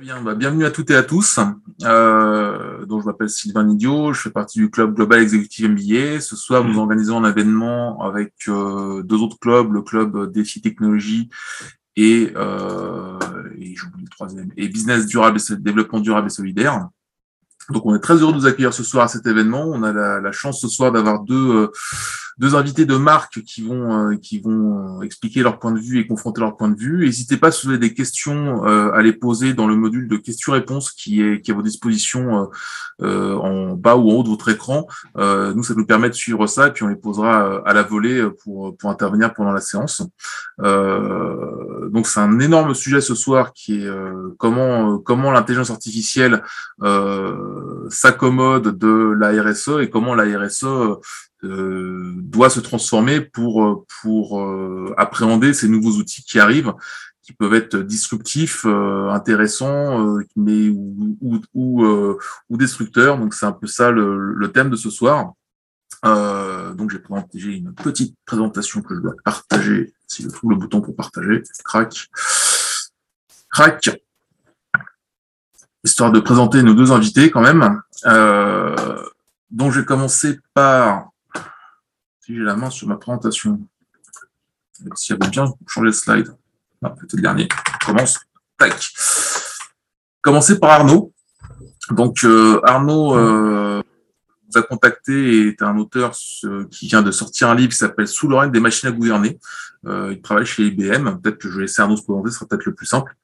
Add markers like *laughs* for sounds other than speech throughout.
bien, bah, bienvenue à toutes et à tous. Euh, donc je m'appelle Sylvain Idiot, je fais partie du club Global Executive MBA. Ce soir, nous organisons un événement avec euh, deux autres clubs, le club Défi Technologie et, euh, et j'oublie le troisième, et Business Durable et Développement Durable et Solidaire. Donc on est très heureux de vous accueillir ce soir à cet événement. On a la, la chance ce soir d'avoir deux euh, deux invités de marque qui vont euh, qui vont euh, expliquer leur point de vue et confronter leur point de vue. N'hésitez pas si vous avez des questions euh, à les poser dans le module de questions-réponses qui est qui est à vos dispositions en bas ou en haut de votre écran. nous, ça nous permet de suivre ça et puis on les posera à la volée pour pour intervenir pendant la séance. donc c'est un énorme sujet ce soir qui est comment comment l'intelligence artificielle s'accommode de la RSE et comment la RSE euh, doit se transformer pour, euh, pour euh, appréhender ces nouveaux outils qui arrivent, qui peuvent être disruptifs, intéressants, mais ou, ou, ou, ou destructeurs. Donc c'est un peu ça le, le, thème de ce soir. donc j'ai une petite présentation que je dois partager, si je trouve le bouton pour partager. Crac. Crac. Histoire de présenter nos deux invités quand même. Euh, donc je vais commencer par si j'ai la main sur ma présentation, si veut bien changer de slide. Ah, peut-être le dernier. Commence. Tac. Commencer par Arnaud. Donc euh, Arnaud euh, nous a contacté et est un auteur qui vient de sortir un livre qui s'appelle Sous l'oreille des machines à gouverner. Euh, il travaille chez IBM. Peut-être que je vais laisser Arnaud se présenter, ce sera peut-être le plus simple.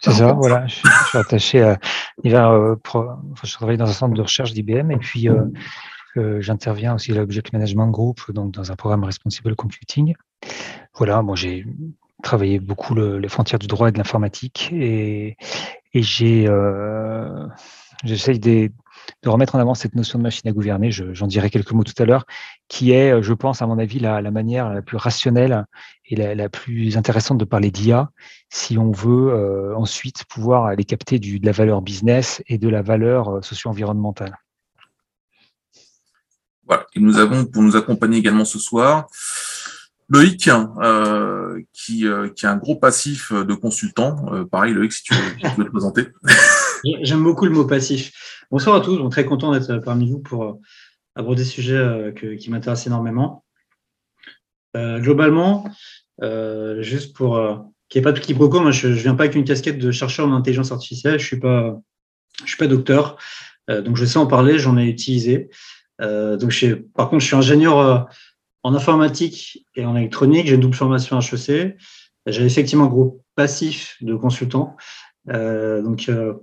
C'est ça, voilà. Je, suis attaché à. Va, je travaille dans un centre de recherche d'IBM et puis j'interviens aussi à l'Object Management Group, donc dans un programme Responsible Computing. Voilà, bon, j'ai travaillé beaucoup les frontières du droit et de l'informatique et, et j'ai euh, j'essaye de, remettre en avant cette notion de machine à gouverner. J'en dirai quelques mots tout à l'heure, qui est, je pense, à mon avis, la, la manière la plus rationnelle et la, la plus intéressante de parler d'IA, si on veut euh, ensuite pouvoir aller capter du, de la valeur business et de la valeur euh, socio-environnementale. Voilà. Et nous avons pour nous accompagner également ce soir Loïc, euh, qui, euh, qui a un gros passif de consultant. Euh, pareil, Loïc, si tu veux, te présenter. *laughs* J'aime beaucoup le mot passif. Bonsoir à tous, très content d'être parmi vous pour euh, aborder ce sujet qui m'intéresse énormément. globalement, juste pour qu'il n'y ait pas de quiproquo, moi je ne viens pas avec une casquette de chercheur en intelligence artificielle, je ne suis, pas, suis pas docteur, donc je sais en parler, j'en ai utilisé. Euh, donc, je, par contre, je suis ingénieur euh, en informatique et en électronique. J'ai une double formation HEC. J'ai effectivement un groupe passif de consultants. Euh, donc, euh,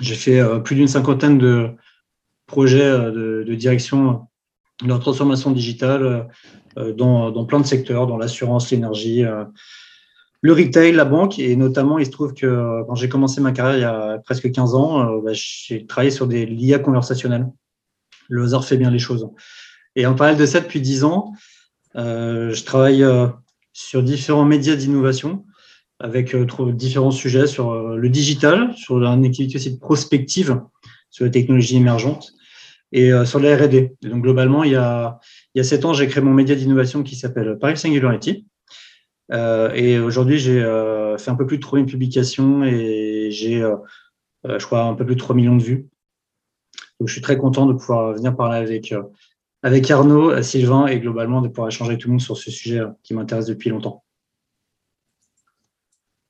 j'ai fait euh, plus d'une cinquantaine de projets de, de, direction de la transformation digitale dans, dans, plein de secteurs, dans l'assurance, l'énergie, le retail, la banque. Et notamment, il se trouve que quand j'ai commencé ma carrière il y a presque 15 ans, bah, j'ai travaillé sur des l'IA conversationnels le hasard fait bien les choses. Et en parallèle de ça, depuis dix ans, euh, je travaille euh, sur différents médias d'innovation avec euh, différents sujets sur le digital, sur une activité aussi prospective sur les technologies émergentes et sur la R&D. Donc globalement, il y a il y a sept ans, j'ai créé mon média d'innovation qui s'appelle Paris Singularity. et aujourd'hui, j'ai fait un peu plus de 3000 publications et j'ai, je crois, un peu plus de 3 millions de vues donc, je suis très content de pouvoir venir parler avec, euh, avec Arnaud, euh, Sylvain et globalement de pouvoir échanger avec tout le monde sur ce sujet euh, qui m'intéresse depuis longtemps.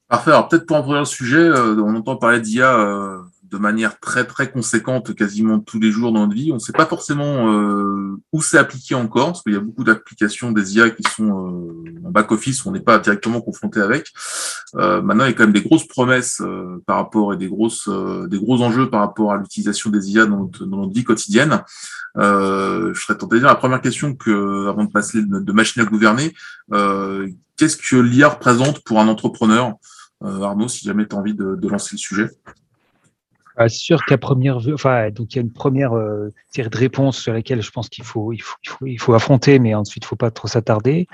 Parfait. Alors, peut-être pour introduire le sujet, on entend parler d'IA de manière très très conséquente quasiment tous les jours dans notre vie. On ne sait pas forcément euh, où c'est appliqué encore, parce qu'il y a beaucoup d'applications des IA qui sont euh, en back-office on n'est pas directement confronté avec. Euh, maintenant, il y a quand même des grosses promesses euh, par rapport et des grosses euh, des gros enjeux par rapport à l'utilisation des IA dans notre, dans notre vie quotidienne. je serais tenté de dire la première question que, avant de passer de, de machine à gouverner, qu'est-ce que l'IA représente pour un entrepreneur? Arnaud, si jamais tu as envie de, de lancer le sujet. Sûr qu'à première vue, enfin, donc il y a une première euh, série de réponses sur laquelle je pense qu'il faut, il faut, il faut, il faut affronter, mais ensuite il faut pas trop s'attarder.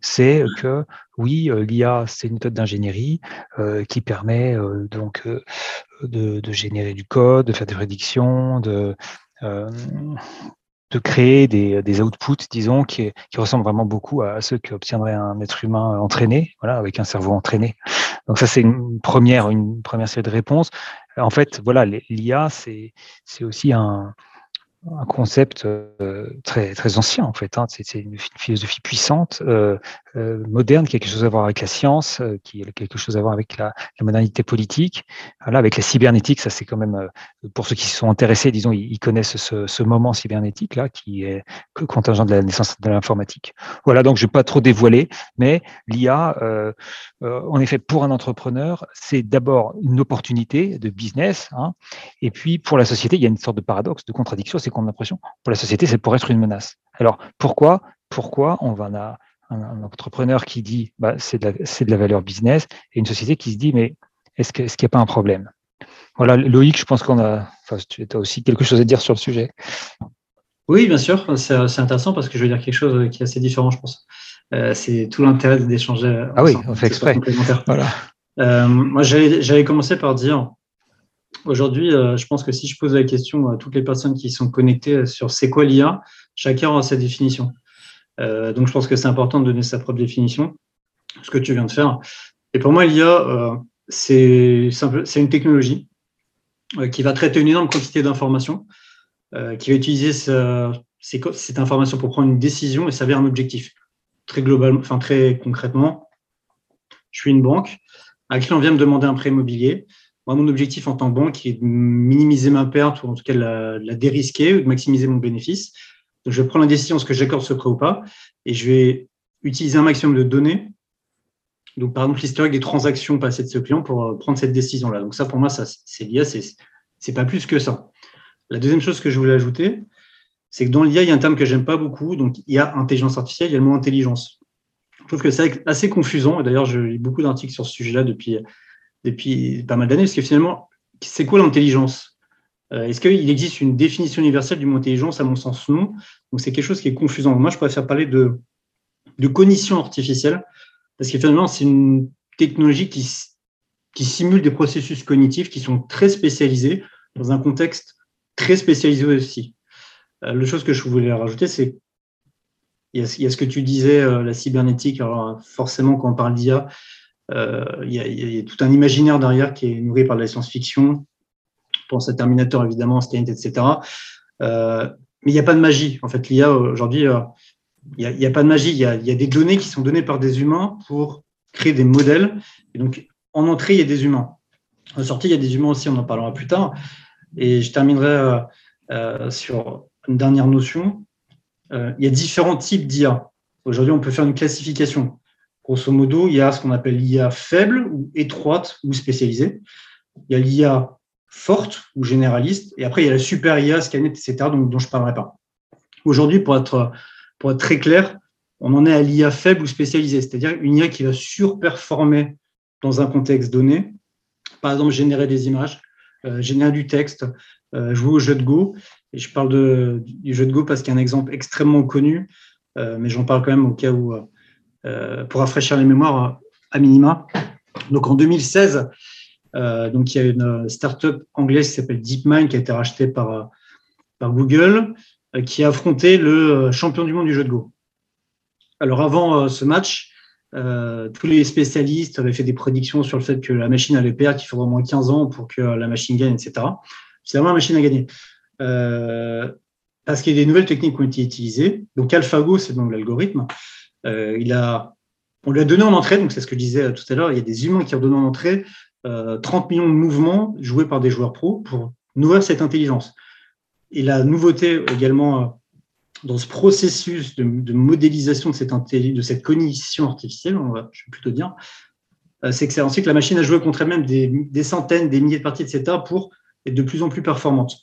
C'est que oui, euh, l'IA c'est une méthode d'ingénierie euh, qui permet euh, donc euh, de, de, générer du code, de faire des prédictions, de de créer des, des outputs, disons, qui, qui ressemblent vraiment beaucoup à ceux qu'obtiendrait un être humain entraîné, voilà, avec un cerveau entraîné. Donc ça, c'est une première, une première série de réponses. En fait, voilà, l'IA, c'est aussi un, un concept euh, très, très ancien en fait. Hein. C'est une, philosophie puissante, euh, euh, moderne, qui a quelque chose à voir avec la science, qui a quelque chose à voir avec la, modernité politique. Voilà, avec la cybernétique, ça c'est quand même, pour ceux qui sont intéressés, disons, ils, connaissent ce, moment cybernétique là, qui est contingent de la naissance de l'informatique. Voilà, donc je ne vais pas trop dévoiler, mais l'IA, en effet, pour un entrepreneur, c'est d'abord une opportunité de business, hein, et puis pour la société, il y a une sorte de paradoxe, de contradiction qu'on a l'impression, pour la société, c'est pour être une menace. Alors, pourquoi, pourquoi on va un, entrepreneur qui dit bah, c'est de, de, la valeur business et une société qui se dit mais est-ce qu'il est n'y a pas un problème? Voilà, Loïc, je pense qu'on a, enfin, tu as aussi quelque chose à dire sur le sujet. Oui, bien sûr, c'est intéressant parce que je veux dire quelque chose qui est assez différent, je pense. Euh, c'est tout l'intérêt d'échanger. Ah oui, on fait exprès. Voilà. Euh, moi, j'avais commencé par dire Aujourd'hui, euh, je pense que si je pose la question à toutes les personnes qui sont connectées sur c'est quoi l'IA, chacun aura sa définition. Euh, donc, je pense que c'est important de donner sa propre définition, ce que tu viens de faire. Et pour moi, l'IA, euh, c'est une technologie qui va traiter une énorme quantité d'informations, qui va utiliser cette information pour prendre une décision et ça un objectif. Très globalement, enfin très concrètement, je suis une banque, un client vient me demander un prêt immobilier mon objectif en tant que banque est de minimiser ma perte ou en tout cas la, la dérisquer ou de maximiser mon bénéfice. Je prends la décision est-ce que j'accorde ce prêt ou pas et je vais utiliser un maximum de données. Donc, par exemple, l'historique des transactions passées de ce client pour euh, prendre cette décision-là. Donc, ça, pour moi, c'est l'IA, c'est, pas plus que ça. La deuxième chose que je voulais ajouter, c'est que dans l'IA, il y a un terme que j'aime pas beaucoup. Donc, il y a intelligence artificielle, il y a le mot intelligence. Je trouve que c'est assez confusant. Et d'ailleurs, je lis beaucoup d'articles sur ce sujet-là depuis depuis pas mal d'années, parce que finalement, c'est quoi l'intelligence? Est-ce qu'il existe une définition universelle du mot intelligence À mon sens, non. Donc c'est quelque chose qui est confusant. Moi, je préfère parler de, cognition artificielle, parce que finalement, c'est une technologie qui, simule des processus cognitifs qui sont très spécialisés dans un contexte très spécialisé aussi. Euh, la chose que je voulais rajouter, c'est il y, a, ce que tu disais, euh, la cybernétique. Alors forcément, quand on parle d'IA, euh, il y, a tout un imaginaire derrière qui est nourri par la science-fiction. Je pense à Terminator, évidemment, Skynet, etc. Euh, mais il n'y a pas de magie. En fait, l'IA, aujourd'hui, euh, il n'y a, pas de magie. Il y a, des données qui sont données par des humains pour créer des modèles. Et donc, en entrée, il y a des humains. En sortie, il y a des humains aussi, on en parlera plus tard. Et je terminerai sur une dernière notion. il y a différents types d'IA. Aujourd'hui, on peut faire une classification. Grosso modo, il y a ce qu'on appelle l'IA faible ou étroite ou spécialisée. Il y a l'IA forte ou généraliste. Et après, il y a la super IA, Skynet, etc., dont, je ne parlerai pas. Aujourd'hui, pour être, pour être très clair, on en est à l'IA faible ou spécialisée, c'est-à-dire une IA qui va surperformer dans un contexte donné. Par exemple, générer des images, euh, générer du texte, euh, jouer au jeu de Go. Et je parle de, du jeu de Go parce qu'il y a un exemple extrêmement connu, euh, mais j'en parle quand même au cas où pour rafraîchir les mémoires à minima. Donc en 2016, euh, donc il y a une startup anglaise qui s'appelle DeepMind qui a été rachetée par, par Google, euh, qui a affronté le champion du monde du jeu de Go. Alors avant ce match, tous les spécialistes avaient fait des prédictions sur le fait que la machine allait perdre, qu'il faudrait au moins 15 ans pour que la machine gagne, etc. Vraiment la machine à gagner. parce qu'il y a des nouvelles techniques qui ont été utilisées. Donc AlphaGo, c'est donc l'algorithme. Euh, il a, on lui a donné en entrée, donc c'est ce que je disais tout à l'heure, il y a des humains qui ont donné en entrée 30 euh, millions de mouvements joués par des joueurs pros pour nourrir cette intelligence. Et la nouveauté également euh, dans ce processus de, modélisation de cette, de cette cognition artificielle, je vais plutôt dire, c'est que c'est ensuite que la machine a joué contre elle-même des, centaines, des milliers de parties, etc., pour être de plus en plus performante.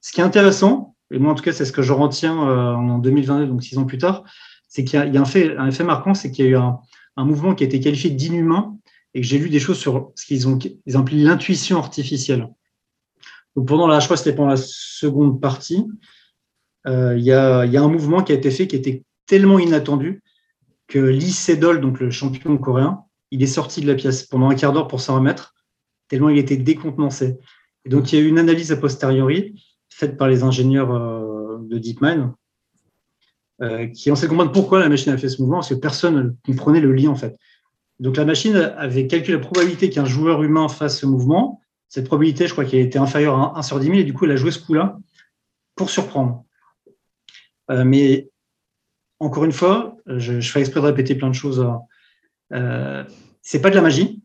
Ce qui est intéressant, et moi en tout cas c'est ce que je retiens en 2022, donc six ans plus tard, c'est qu'il y, a un fait, un fait marquant, c'est qu'il y a eu un, mouvement qui a été qualifié d'inhumain et que j'ai lu des choses sur ce qu'ils ont, ils ont l'intuition artificielle. Donc pendant la, je crois que c'était pendant la seconde partie, euh, il, y a, y a, un mouvement qui a été fait qui était tellement inattendu que Lee Sedol, donc le champion coréen, il est sorti de la pièce pendant un quart d'heure pour s'en remettre, tellement il était décontenancé. Et donc il y a eu une analyse a posteriori faite par les ingénieurs euh, de DeepMind euh, qui en sait comprendre pourquoi la machine a fait ce mouvement, parce que personne ne comprenait le lien en fait. Donc la machine avait calculé la probabilité qu'un joueur humain fasse ce mouvement. Cette probabilité, je crois qu'elle était inférieure à 1 sur 10 000, et du coup, elle a joué ce coup-là pour surprendre. Euh, mais encore une fois, je, fais exprès de répéter plein de choses. Euh, c'est pas de la magie.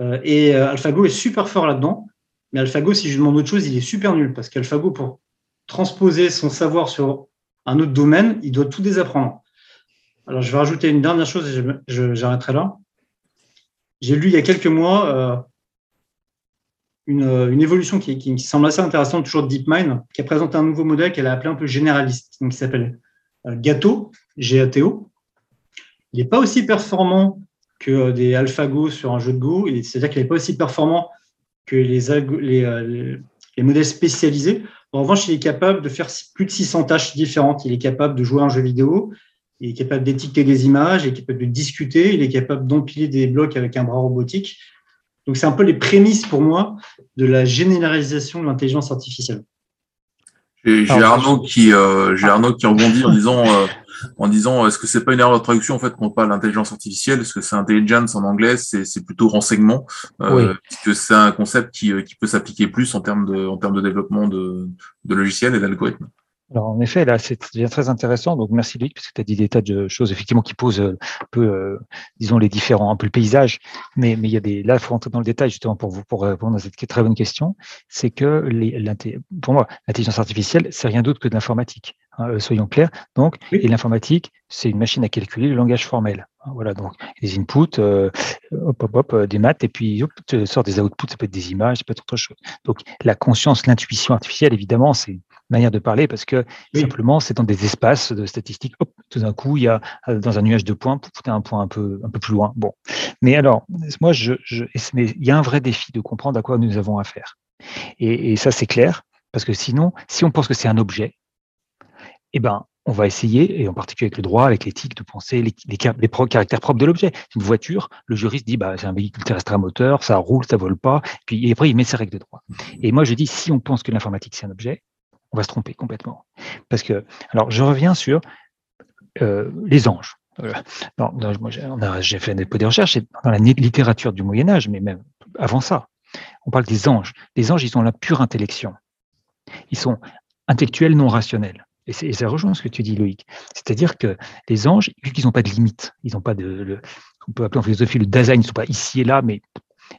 Euh, et euh, AlphaGo est super fort là-dedans. Mais AlphaGo, si je lui demande autre chose, il est super nul parce qu'AlphaGo, pour transposer son savoir sur un autre domaine, il doit tout désapprendre. Alors, je vais rajouter une dernière chose et j'arrêterai là. J'ai lu il y a quelques mois euh, une, évolution qui, semble assez intéressante, toujours de DeepMind, qui a présenté un nouveau modèle qu'elle a appelé un peu généraliste, qui s'appelle Gato, G-A-T-O. Il n'est pas aussi performant que des AlphaGo sur un jeu de Go, c'est-à-dire qu'il n'est pas aussi performant que les, les, les, modèles spécialisés. En revanche, il est capable de faire plus de 600 tâches différentes. Il est capable de jouer un jeu vidéo, il est capable d'étiqueter des images, il est capable de discuter, il est capable d'empiler des blocs avec un bras robotique. Donc, c'est un peu les prémices pour moi de la généralisation de l'intelligence artificielle. J'ai Arnaud qui, euh, Arnaud qui rebondit en disant, euh, en disant, est-ce que c'est pas une erreur de traduction en fait qu'on parle d'intelligence artificielle, est-ce que c'est intelligence en anglais, c'est, plutôt renseignement, euh, que c'est un concept qui, euh, qui peut s'appliquer plus en termes de, en termes de développement de, de logiciels et d'algorithmes? Alors en effet, là, c'est bien très intéressant. Donc merci Luc, parce que tu as dit des tas de choses effectivement qui posent euh, un peu, euh, disons, les différents, un peu le paysage. Mais, mais il y a des, là, il faut rentrer dans le détail justement pour vous pour répondre à cette très bonne question. C'est que les, pour moi, l'intelligence artificielle, c'est rien d'autre que de l'informatique. Hein, euh, soyons clairs. Donc, et l'informatique, c'est une machine à calculer le langage formel. Hein, voilà, donc des inputs, hop, hop, hop, des maths, et puis hop, tu sors des outputs, ça peut être des images, ça peut être autre chose. Donc, la conscience, l'intuition artificielle, évidemment, c'est manière de parler parce que simplement c'est dans des espaces de statistiques. Hop, tout d'un coup, il y a euh, dans un nuage de points, tu un point un peu un peu plus loin. Bon, mais alors moi, je, je il y a un vrai défi de comprendre à quoi nous avons affaire. Et, et ça, c'est clair parce que sinon, si on pense que c'est un objet, eh ben on va essayer, et en particulier avec le droit, avec l'éthique, de penser les, les, les caractères propres de l'objet. Une voiture, le juriste dit, bah, c'est un véhicule terrestre à moteur, ça roule, ça vole pas, puis après, il met ses règles de droit. Et moi, je dis, si on pense que l'informatique, c'est un objet, on va se tromper complètement. Parce que, alors, je reviens sur euh, les anges. Euh, j'ai fait un peu de recherches dans la littérature du Moyen Âge, mais même avant ça, on parle des anges. Les anges, ils ont la pure intellection. Ils sont intellectuels non rationnels. Et, ça rejoint ce que tu dis, Loïc. C'est-à-dire que les anges, vu qu'ils n'ont pas de limite, ils n'ont pas de, on peut appeler en philosophie le design, ils ne sont pas ici et là, mais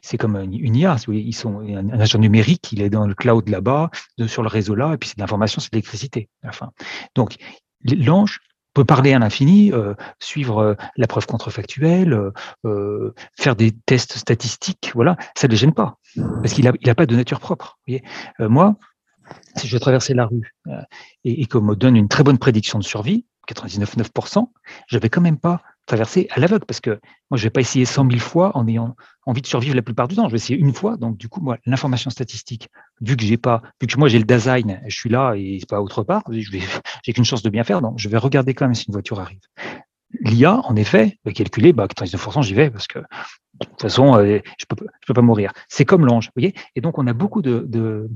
c'est comme une IA. Ils sont un, agent numérique, il est dans le cloud là-bas, sur le réseau là, et puis c'est de l'information, c'est de l'électricité. Enfin, donc l'ange peut parler à l'infini, euh, suivre euh, la preuve contrefactuelle, euh, faire des tests statistiques, voilà, ça ne les gêne pas, parce qu'il n'a il a pas de nature propre. Moi, si je traversais la rue et, et qu'on me donne une très bonne prédiction de survie, 99,9%, je vais quand même pas traverser à l'aveugle parce que moi, je vais pas essayer 100 000 fois en ayant envie de survivre la plupart du temps. Je vais essayer une fois. Donc, du coup, moi, l'information statistique, vu que j'ai pas, vu que moi, j'ai le design, je suis là et c'est pas autre part, *laughs* j'ai qu'une chance de bien faire. Donc, je vais regarder quand même si une voiture arrive. L'IA, en effet, va calculer, bah, 99%, j'y vais parce que de toute façon, euh, je je peux pas mourir. C'est comme l'ange, voyez. Et donc, on a beaucoup de,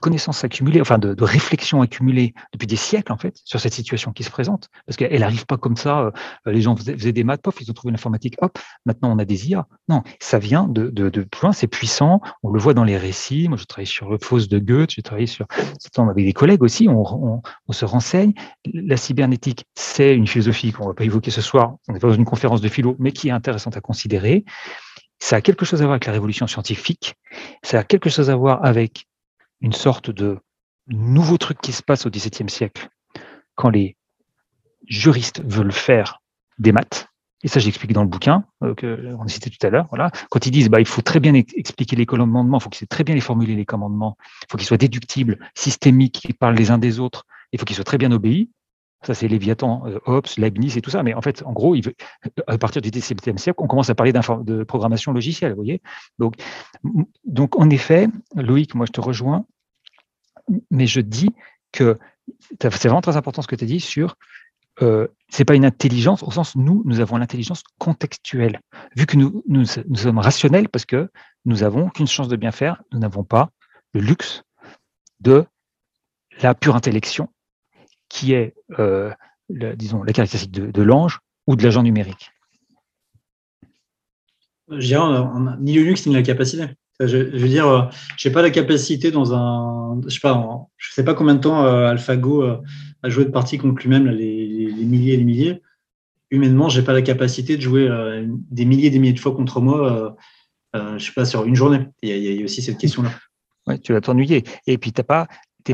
connaissances accumulées, enfin, de, réflexions accumulées depuis des siècles, en fait, sur cette situation qui se présente. Parce qu'elle n'arrive pas comme ça. Euh, les gens faisaient, des maths, pof, ils ont trouvé l'informatique, hop, maintenant on a des IA. Non, ça vient de, plus loin, c'est puissant. On le voit dans les récits. Moi, je travaille sur le Fausse de Goethe, j'ai travaillé sur, avec des collègues aussi, on, on, se renseigne. La cybernétique, c'est une philosophie qu'on va pas évoquer ce soir. On n'est pas dans une conférence de philo, mais qui est intéressante à considérer. Ça a quelque chose à voir avec la révolution scientifique, ça a quelque chose à voir avec une sorte de nouveau truc qui se passe au XVIIe siècle, quand les juristes veulent faire des maths, et ça j'explique dans le bouquin euh, que on a cité tout à l'heure, voilà, quand ils disent bah il faut très bien expliquer les commandements, il faut qu'ils sait très bien les formuler les commandements, il faut qu'ils soient déductibles, systémiques, qu'ils parlent les uns des autres, il faut qu'ils soient très bien obéis, ça, c'est Léviathan, euh, Hobbes, Leibniz et tout ça. Mais en fait, en gros, à partir du XVIIe siècle, on commence à parler de programmation logicielle, vous voyez. Donc, donc, en effet, Loïc, moi, je te rejoins, mais je dis que c'est vraiment très important ce que tu as dit sur euh, c'est pas une intelligence au sens nous nous avons l'intelligence contextuelle vu que nous, nous, sommes rationnels parce que nous avons qu'une chance de bien faire nous n'avons pas le luxe de la pure intellection qui est, euh, la, disons, la caractéristique de, l'ange ou de l'agent numérique. Je dirais, on a ni Linux ni la capacité. Je, veux dire, je n'ai pas la capacité dans un. Je sais pas, je sais pas combien de temps AlphaGo a joué de parties contre lui-même, les, milliers et les milliers. Humainement, je n'ai pas la capacité de jouer des milliers et des milliers de fois contre moi, je sais pas, sur une journée. Il y a, aussi cette question-là. Oui, tu vas t'ennuyer. Et puis, tu n'es pas,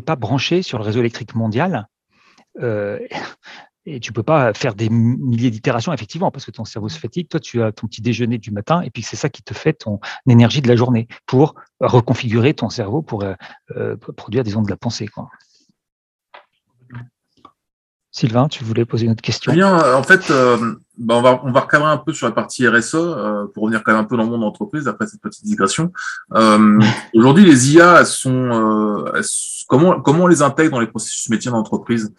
pas branché sur le réseau électrique mondial. *laughs* Et tu peux pas faire des milliers d'itérations, effectivement, parce que ton cerveau se fatigue. Toi, tu as ton petit déjeuner du matin, et puis c'est ça qui te fait ton énergie de la journée pour reconfigurer ton cerveau pour euh, euh, produire, disons, de la pensée. Sylvain, tu voulais poser une autre question? Bien, euh, en fait, euh, bah, on, va, on va recadrer un peu sur la partie RSE euh, pour revenir quand même un peu dans le monde d'entreprise après cette petite digression. Aujourd'hui, les IA, sont, comment, comment on les intègre dans les processus métiers d'entreprise?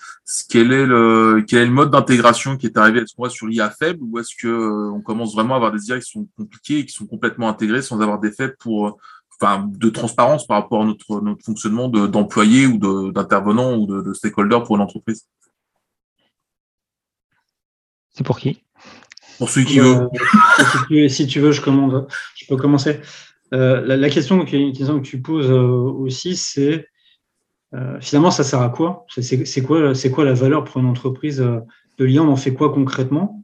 Quel, est le, quel est le mode d'intégration qui est arrivé? Est-ce qu'on va sur l'IA faible ou est-ce que on commence vraiment à avoir des IA qui sont compliquées et qui sont complètement intégrées sans avoir d'effet pour Enfin, de transparence par rapport à notre, notre fonctionnement d'employés ou d'intervenants ou de, de stakeholders pour une entreprise? C'est pour qui? Pour celui qui veut. Euh, si, tu, veux, je, commande, je peux commencer. Euh, la, question, que, tu poses euh, aussi, c'est finalement, ça sert à quoi? C'est quoi, quoi la valeur pour une entreprise de l'IA On en fait quoi concrètement?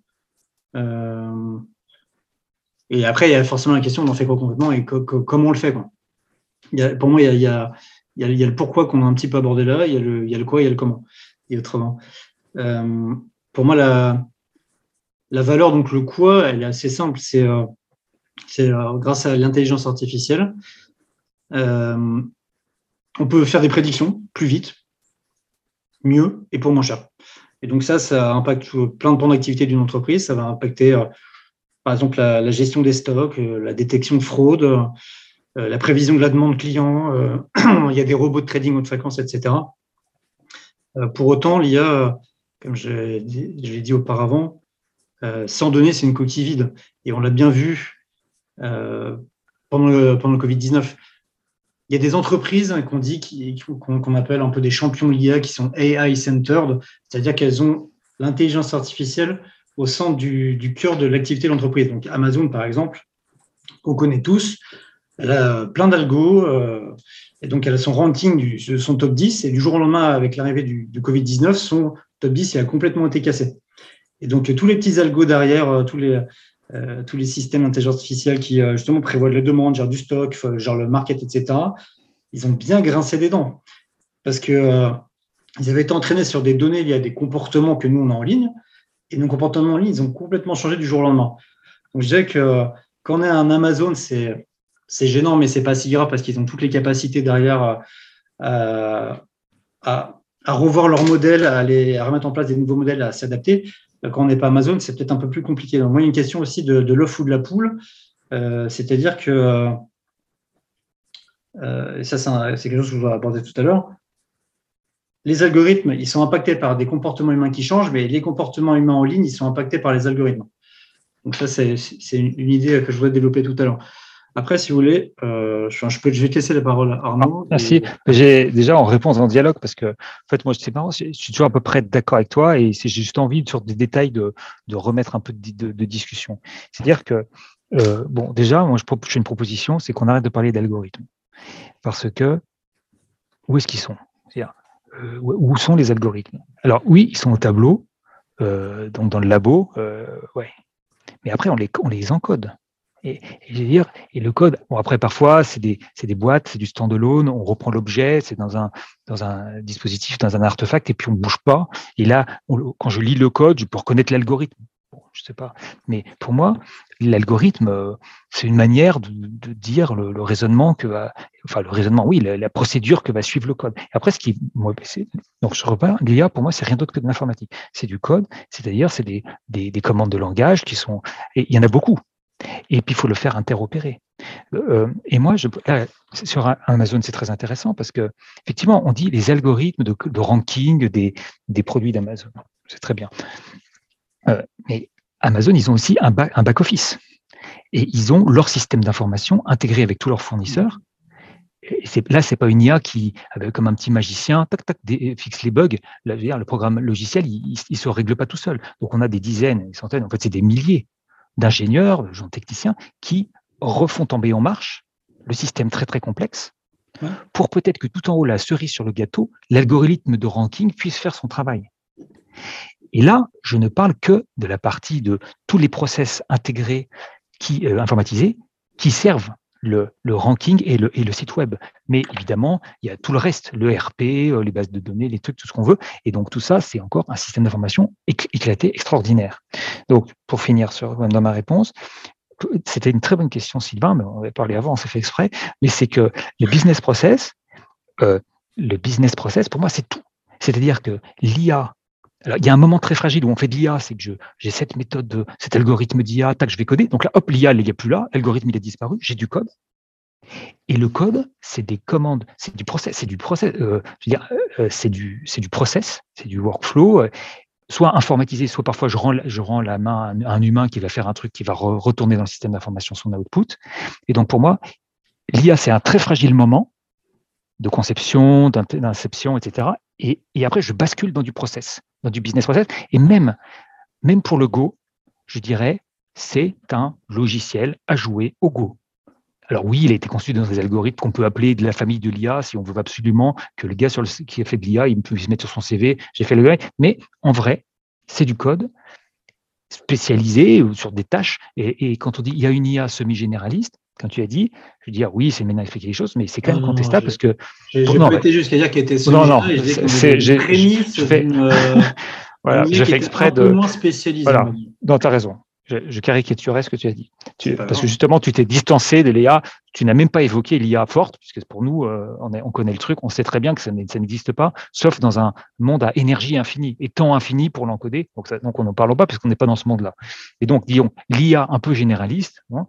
Et après, il y a forcément la question on en fait quoi concrètement et comment on le fait quoi? Pour moi, il y a, le pourquoi qu'on a un petit peu abordé là, il y, a le, il y a le quoi, il y a le comment. Et autrement. pour moi, la, la valeur, donc le quoi, elle est assez simple. C'est euh, euh, grâce à l'intelligence artificielle, euh, on peut faire des prédictions plus vite, mieux et pour moins cher. Et donc ça, ça impacte plein de points d'activité d'une entreprise. Ça va impacter, par exemple, la, gestion des stocks, la détection de fraude, la prévision de la demande client. *clears throat* il y a des robots de trading haute fréquence, etc. pour autant, l'IA, comme je l'ai dit auparavant, euh, sans donner, c'est une coquille vide. Et on l'a bien vu euh, pendant le, pendant le Covid-19. Il y a des entreprises qu'on dit, qu'on appelle un peu des champions l'IA, qui sont AI-centered, c'est-à-dire qu'elles ont l'intelligence artificielle au centre du, cœur de l'activité de l'entreprise. Donc Amazon, par exemple, qu'on connaît tous, elle a plein d'algos, euh, et donc elle a son ranking, son top 10, et du jour au lendemain, avec l'arrivée du Covid-19, son top 10 a complètement été cassé. Et donc, tous les petits algos derrière, euh, tous les, euh, tous les systèmes d'intelligence artificielle qui, euh, justement, prévoient les demandes, gèrent du stock, genre le market, etc., ils ont bien grincé des dents. Parce que ils avaient été entraînés sur des données liées à des comportements que nous, on a en ligne. Et nos comportements en ligne, ils ont complètement changé du jour au lendemain. Donc, je dirais que quand on est un Amazon, c'est, c'est gênant, mais c'est pas si grave parce qu'ils ont toutes les capacités derrière à, à, revoir leur modèle, à, aller, à remettre en place des nouveaux modèles, à s'adapter quand on n'est pas Amazon, c'est peut-être un peu plus compliqué. Donc, moi, il y a une question aussi de, l'offre ou de la poule. Euh, c'est-à-dire que, euh, et ça, c'est quelque chose que je vais aborder tout à l'heure, les algorithmes, ils sont impactés par des comportements humains qui changent, mais les comportements humains en ligne, ils sont impactés par les algorithmes. Donc ça, c'est une idée que je voudrais développer tout à l'heure. Après, si vous voulez, euh, je, peux, je vais laisser la parole à Arnaud. merci. J'ai déjà en réponse en dialogue parce que, en fait, moi, je suis toujours à peu près d'accord avec toi et j'ai juste envie, sur des détails, de, remettre un peu de, discussion. C'est-à-dire que, euh, bon, déjà, moi, je fais une proposition, c'est qu'on arrête de parler d'algorithmes. Parce que, où est-ce qu'ils sont? C'est-à-dire, euh, où sont les algorithmes? Alors, oui, ils sont au tableau, donc dans le labo, ouais. Mais après, on les, on les encode. Et, dire, et le code, bon après parfois c'est des, des boîtes, c'est du standalone, on reprend l'objet, c'est dans un, dans un dispositif, dans un artefact, et puis on bouge pas. Et là, quand je lis le code, je peux reconnaître l'algorithme. Bon, je sais pas. Mais pour moi, l'algorithme, c'est une manière de, dire le, raisonnement que va, enfin le raisonnement, oui, la, procédure que va suivre le code. Après, ce qui, moi, donc je repars, l'IA pour moi, c'est rien d'autre que de l'informatique. C'est du code, c'est-à-dire c'est des, des, des commandes de langage qui sont, et il y en a beaucoup. Et puis, il faut le faire interopérer. Euh, et moi, sur Amazon, c'est très intéressant parce que, effectivement, on dit les algorithmes de, ranking des, produits d'Amazon. C'est très bien. Euh, mais Amazon, ils ont aussi un, back-office. Et ils ont leur système d'information intégré avec tous leurs fournisseurs. Et là, c'est pas une IA qui, comme un petit magicien, tac, tac, fixe les bugs. Le programme logiciel, il, ne se règle pas tout seul. Donc, on a des dizaines, des centaines, en fait, c'est des milliers d'ingénieurs, de gens techniciens, qui refont tomber en marche le système très très complexe pour peut-être que tout en haut, la cerise sur le gâteau, l'algorithme de ranking puisse faire son travail. Et là, je ne parle que de la partie de tous les process intégrés, qui, euh, informatisés, qui servent le, ranking et le, et le, site web. Mais évidemment, il y a tout le reste, le RP, euh, les bases de données, les trucs, tout ce qu'on veut. Et donc tout ça, c'est encore un système d'information éclaté, extraordinaire. Donc, pour finir sur, dans ma réponse, c'était une très bonne question, Sylvain, mais on avait parlé avant, on s'est fait exprès, mais c'est que le business process, euh, le business process, pour moi, c'est tout. C'est-à-dire que l'IA, il y a un moment très fragile où on fait de l'IA, c'est que j'ai cette méthode, de, cet algorithme d'IA, tac, je vais coder. Donc là, hop, l'IA, il a plus là, l'algorithme, il a disparu, j'ai du code. Et le code, c'est des commandes, c'est du process, c'est du process, euh, dire, euh, c'est du, process, c'est du workflow soit informatisé, soit parfois je rends, je rends la main à un humain qui va faire un truc qui va retourner dans le système d'information son output. Et donc pour moi, l'IA, c'est un très fragile moment de conception, d'inception, etc. Et, et, après, je bascule dans du process, dans du business process. Et même, même pour le Go, je dirais, c'est un logiciel à jouer au Go. Alors oui, il a été conçu dans des algorithmes qu'on peut appeler de la famille de l'IA, si on veut absolument que le gars sur qui a fait de l'IA, il puisse mettre sur son CV, j'ai fait le. Mais en vrai, c'est du code spécialisé sur des tâches. Et, quand on dit il y a une IA semi-généraliste, quand tu as dit, je veux dire oui, c'est maintenant expliquer les choses, mais c'est quand même contestable parce que. J'ai pas été jusqu'à dire qu'elle était Non, non, c'est. J'ai fait. *laughs* voilà, j'ai fait exprès de. moins spécialisé. Voilà, non, tu as raison je, caricaturais ce que tu as dit. parce que justement, tu t'es distancé de l'IA, tu n'as même pas évoqué l'IA forte, puisque pour nous, euh, on, on, connaît le truc, on sait très bien que ça n'existe pas, sauf dans un monde à énergie infinie et temps infini pour l'encoder. Donc, donc, on n'en parle pas, puisqu'on n'est pas dans ce monde-là. Et donc, disons, l'IA un peu généraliste, hein,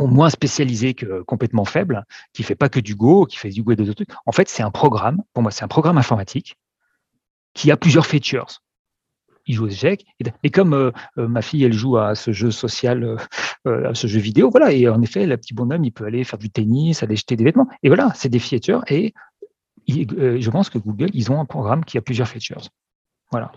moins spécialisé que complètement faible, qui fait pas que du Go, qui fait du Go et d'autres trucs. En fait, c'est un programme, pour moi, c'est un programme informatique qui a plusieurs features il joue aux échecs. Et, comme euh, euh, ma fille, elle joue à ce jeu social, euh, à ce jeu vidéo, voilà. Et en effet, le petit bonhomme, il peut aller faire du tennis, aller jeter des vêtements. Et voilà, c'est des features. Et je pense que Google, ils ont un programme qui a plusieurs features. Voilà.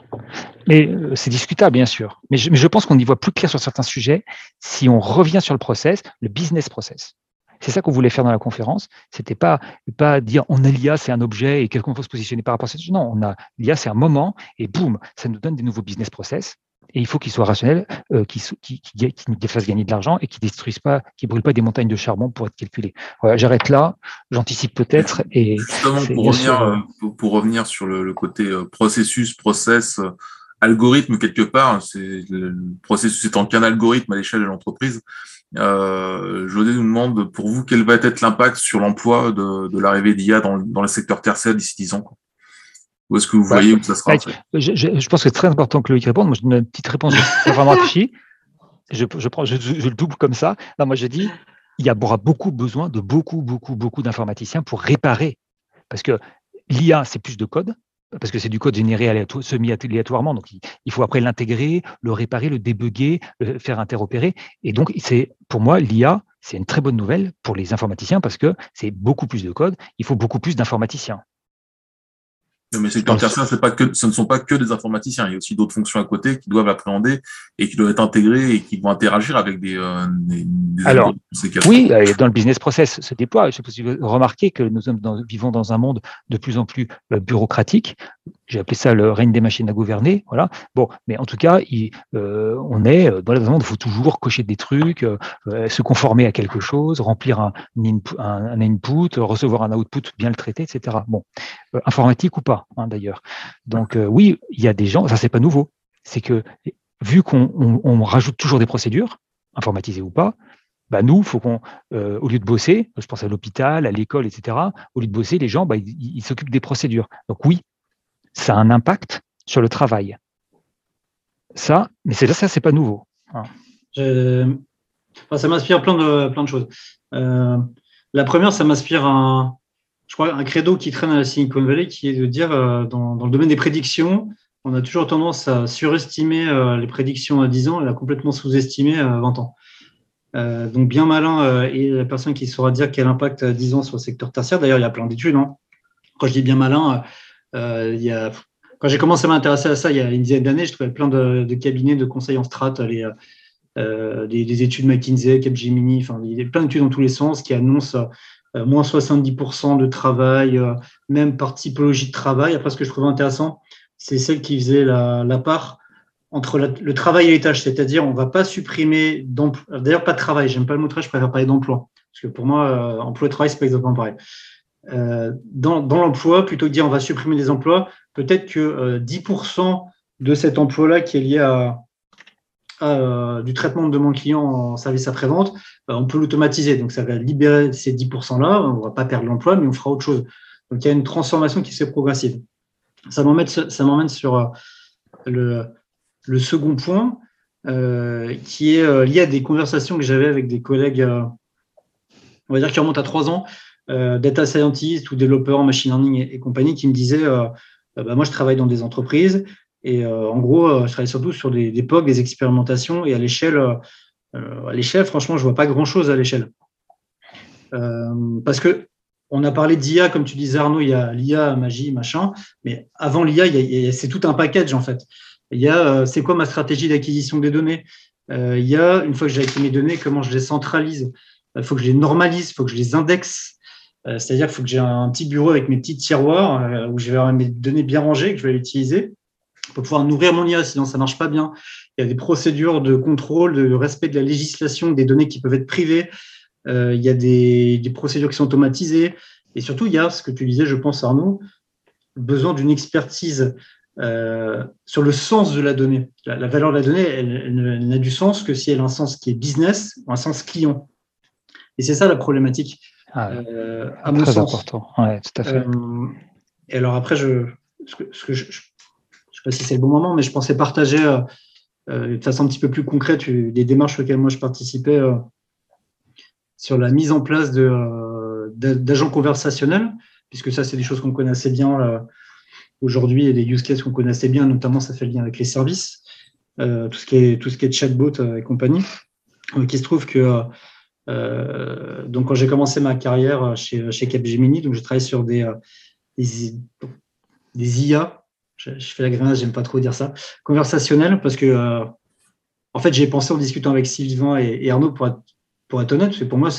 Mais c'est discutable, bien sûr. Mais je, mais je pense qu'on y voit plus clair sur certains sujets si on revient sur le process, le business process. C'est ça qu'on voulait faire dans la conférence. C'était pas pas dire on a l'IA, c'est un objet et quelqu'un faut se positionner par rapport à ça. Non, on a l'IA, c'est un moment et boum, ça nous donne des nouveaux business process. Et il faut qu'ils soient rationnels, euh, qu'ils qui, qui, qui, nous fassent gagner de l'argent et qui détruisent pas, qui brûlent pas des montagnes de charbon pour être calculés. Voilà, j'arrête là. J'anticipe peut-être. Et justement pour revenir, euh, pour, revenir sur le, le côté euh, processus, process, algorithme quelque part. C'est le processus étant qu'un algorithme à l'échelle de l'entreprise. Euh, Jodé nous demande pour vous quel va être l'impact sur l'emploi de, de l'arrivée d'IA dans, dans le secteur tertiaire d'ici 10 ans Où est-ce que vous voyez où ça sera je, je, pense que c'est très important que Loïc réponde. Moi, je donne une petite réponse vraiment *laughs* réfléchie. Je, je, prends, je, le double comme ça. Non, moi, je dis il y aura beaucoup besoin de beaucoup, beaucoup, beaucoup d'informaticiens pour réparer. Parce que l'IA, c'est plus de code, parce que c'est du code généré semi-aléatoirement, donc il faut après l'intégrer, le réparer, le débugger, le faire interopérer. Et donc, c'est pour moi, l'IA, c'est une très bonne nouvelle pour les informaticiens parce que c'est beaucoup plus de code, il faut beaucoup plus d'informaticiens. Mais c'est c'est pas que, ce ne sont pas que des informaticiens. Il y a aussi d'autres fonctions à côté qui doivent appréhender et qui doivent être intégrées et qui vont interagir avec des. Euh, Alors, oui, dans le business process se déploie. Je sais pas si vous remarquez que nous sommes vivons dans un monde de plus en plus euh, bureaucratique. J'ai appelé ça le règne des machines à gouverner. Voilà. Bon, mais en tout cas, euh, on est dans un monde où il faut toujours cocher des trucs, se conformer à quelque chose, remplir un, input, recevoir un output, bien le traiter, etc. Bon, informatique ou pas Hein, d'ailleurs. Donc euh, oui, il y a des gens, ça c'est pas nouveau, c'est que vu qu'on rajoute toujours des procédures, informatisées ou pas, bah nous, faut qu'on, euh, au lieu de bosser, je pense à l'hôpital, à l'école, etc., au lieu de bosser, les gens, bah, ils s'occupent des procédures. Donc oui, ça a un impact sur le travail. Ça, mais c'est ça, c'est pas nouveau. Ça m'inspire plein de, plein de choses. Euh, la première, ça m'inspire un, je crois, un credo qui traîne à la Silicon Valley, qui est de dire, euh, dans, le domaine des prédictions, on a toujours tendance à surestimer euh, les prédictions à 10 ans et à complètement sous-estimer à 20 ans. Donc, bien malin et la personne qui saura dire quel impact à 10 ans sur le secteur tertiaire. D'ailleurs, il y a plein d'études. Hein. Quand je dis bien malin, a, quand j'ai commencé à m'intéresser à ça il y a une dizaine d'années, je trouvais plein de, cabinets de conseils en strat, les, des, études McKinsey, Capgemini, enfin, il y a plein d'études dans tous les sens qui annoncent moins 70% de travail, même par typologie de travail. Après, ce que je trouve intéressant, c'est celle qui faisait la, part entre le travail et les tâches, c'est-à-dire on ne va pas supprimer d'emploi, d'ailleurs pas de travail, j'aime pas le mot travail, je préfère parler d'emploi, parce que pour moi, euh, emploi et travail, c'est pas exactement pareil. Euh, dans, l'emploi, plutôt que de dire on va supprimer des emplois, peut-être que euh, 10% de cet emploi-là qui est lié à, à du traitement de demande client en service après-vente, on peut l'automatiser. Donc ça va libérer ces 10%-là, on ne va pas perdre l'emploi, mais on fera autre chose. Donc il y a une transformation qui se fait progressive. Ça m'emmène, sur euh, le, second point, euh, qui est euh, lié à des conversations que j'avais avec des collègues, euh, on va dire qui remontent à trois ans, data scientists ou développeurs en machine learning et, compagnie, qui me disaient bah, Moi, je travaille dans des entreprises et en gros, je travaille surtout sur des, des POC, des expérimentations et à l'échelle, à l'échelle, franchement, je vois pas grand chose à l'échelle. parce que on a parlé d'IA, comme tu disais Arnaud, il y a l'IA, magie, machin, mais avant l'IA, c'est tout un package en fait. Il y a, euh, c'est quoi ma stratégie d'acquisition des données? Euh, Il y a, une fois que j'ai acquis mes données, comment je les centralise? Il faut que je les normalise, il faut que je les indexe. Euh, c'est-à-dire qu'il faut que j'ai un petit bureau avec mes petits tiroirs où je vais avoir mes données bien rangées, que je vais utiliser pour pouvoir nourrir mon IA, sinon ça marche pas bien. Il y a des procédures de contrôle, de respect de la législation, des données qui peuvent être privées. il y a des, procédures qui sont automatisées. Et surtout, il y a ce que tu disais, je pense, Arnaud, besoin d'une expertise euh, sur le sens de la donnée. La, valeur de la donnée, elle, n'a du sens que si elle a un sens qui est business ou un sens client. Et c'est ça la problématique. Ah, euh, à très important. Ouais, tout à fait. Euh, et alors après, je, ce que, je, ne sais pas si c'est le bon moment, mais je pensais partager de façon un petit peu plus concrète des démarches auxquelles moi je participais sur la mise en place d'agents conversationnels, puisque ça, c'est des choses qu'on connaît assez bien aujourd'hui, a des use cases qu'on connaissait bien, notamment ça fait le lien avec les services, euh, tout, ce qui est, tout ce qui est chatbot euh, et compagnie. Il se trouve que euh, donc quand j'ai commencé ma carrière chez, chez Capgemini, donc j'ai travaillé sur des, des, IA, je, fais la grimace, j'aime pas trop dire ça, conversationnel, parce que en fait j'ai pensé en discutant avec Sylvain et, Arnaud pour être, pour être honnête, parce que pour moi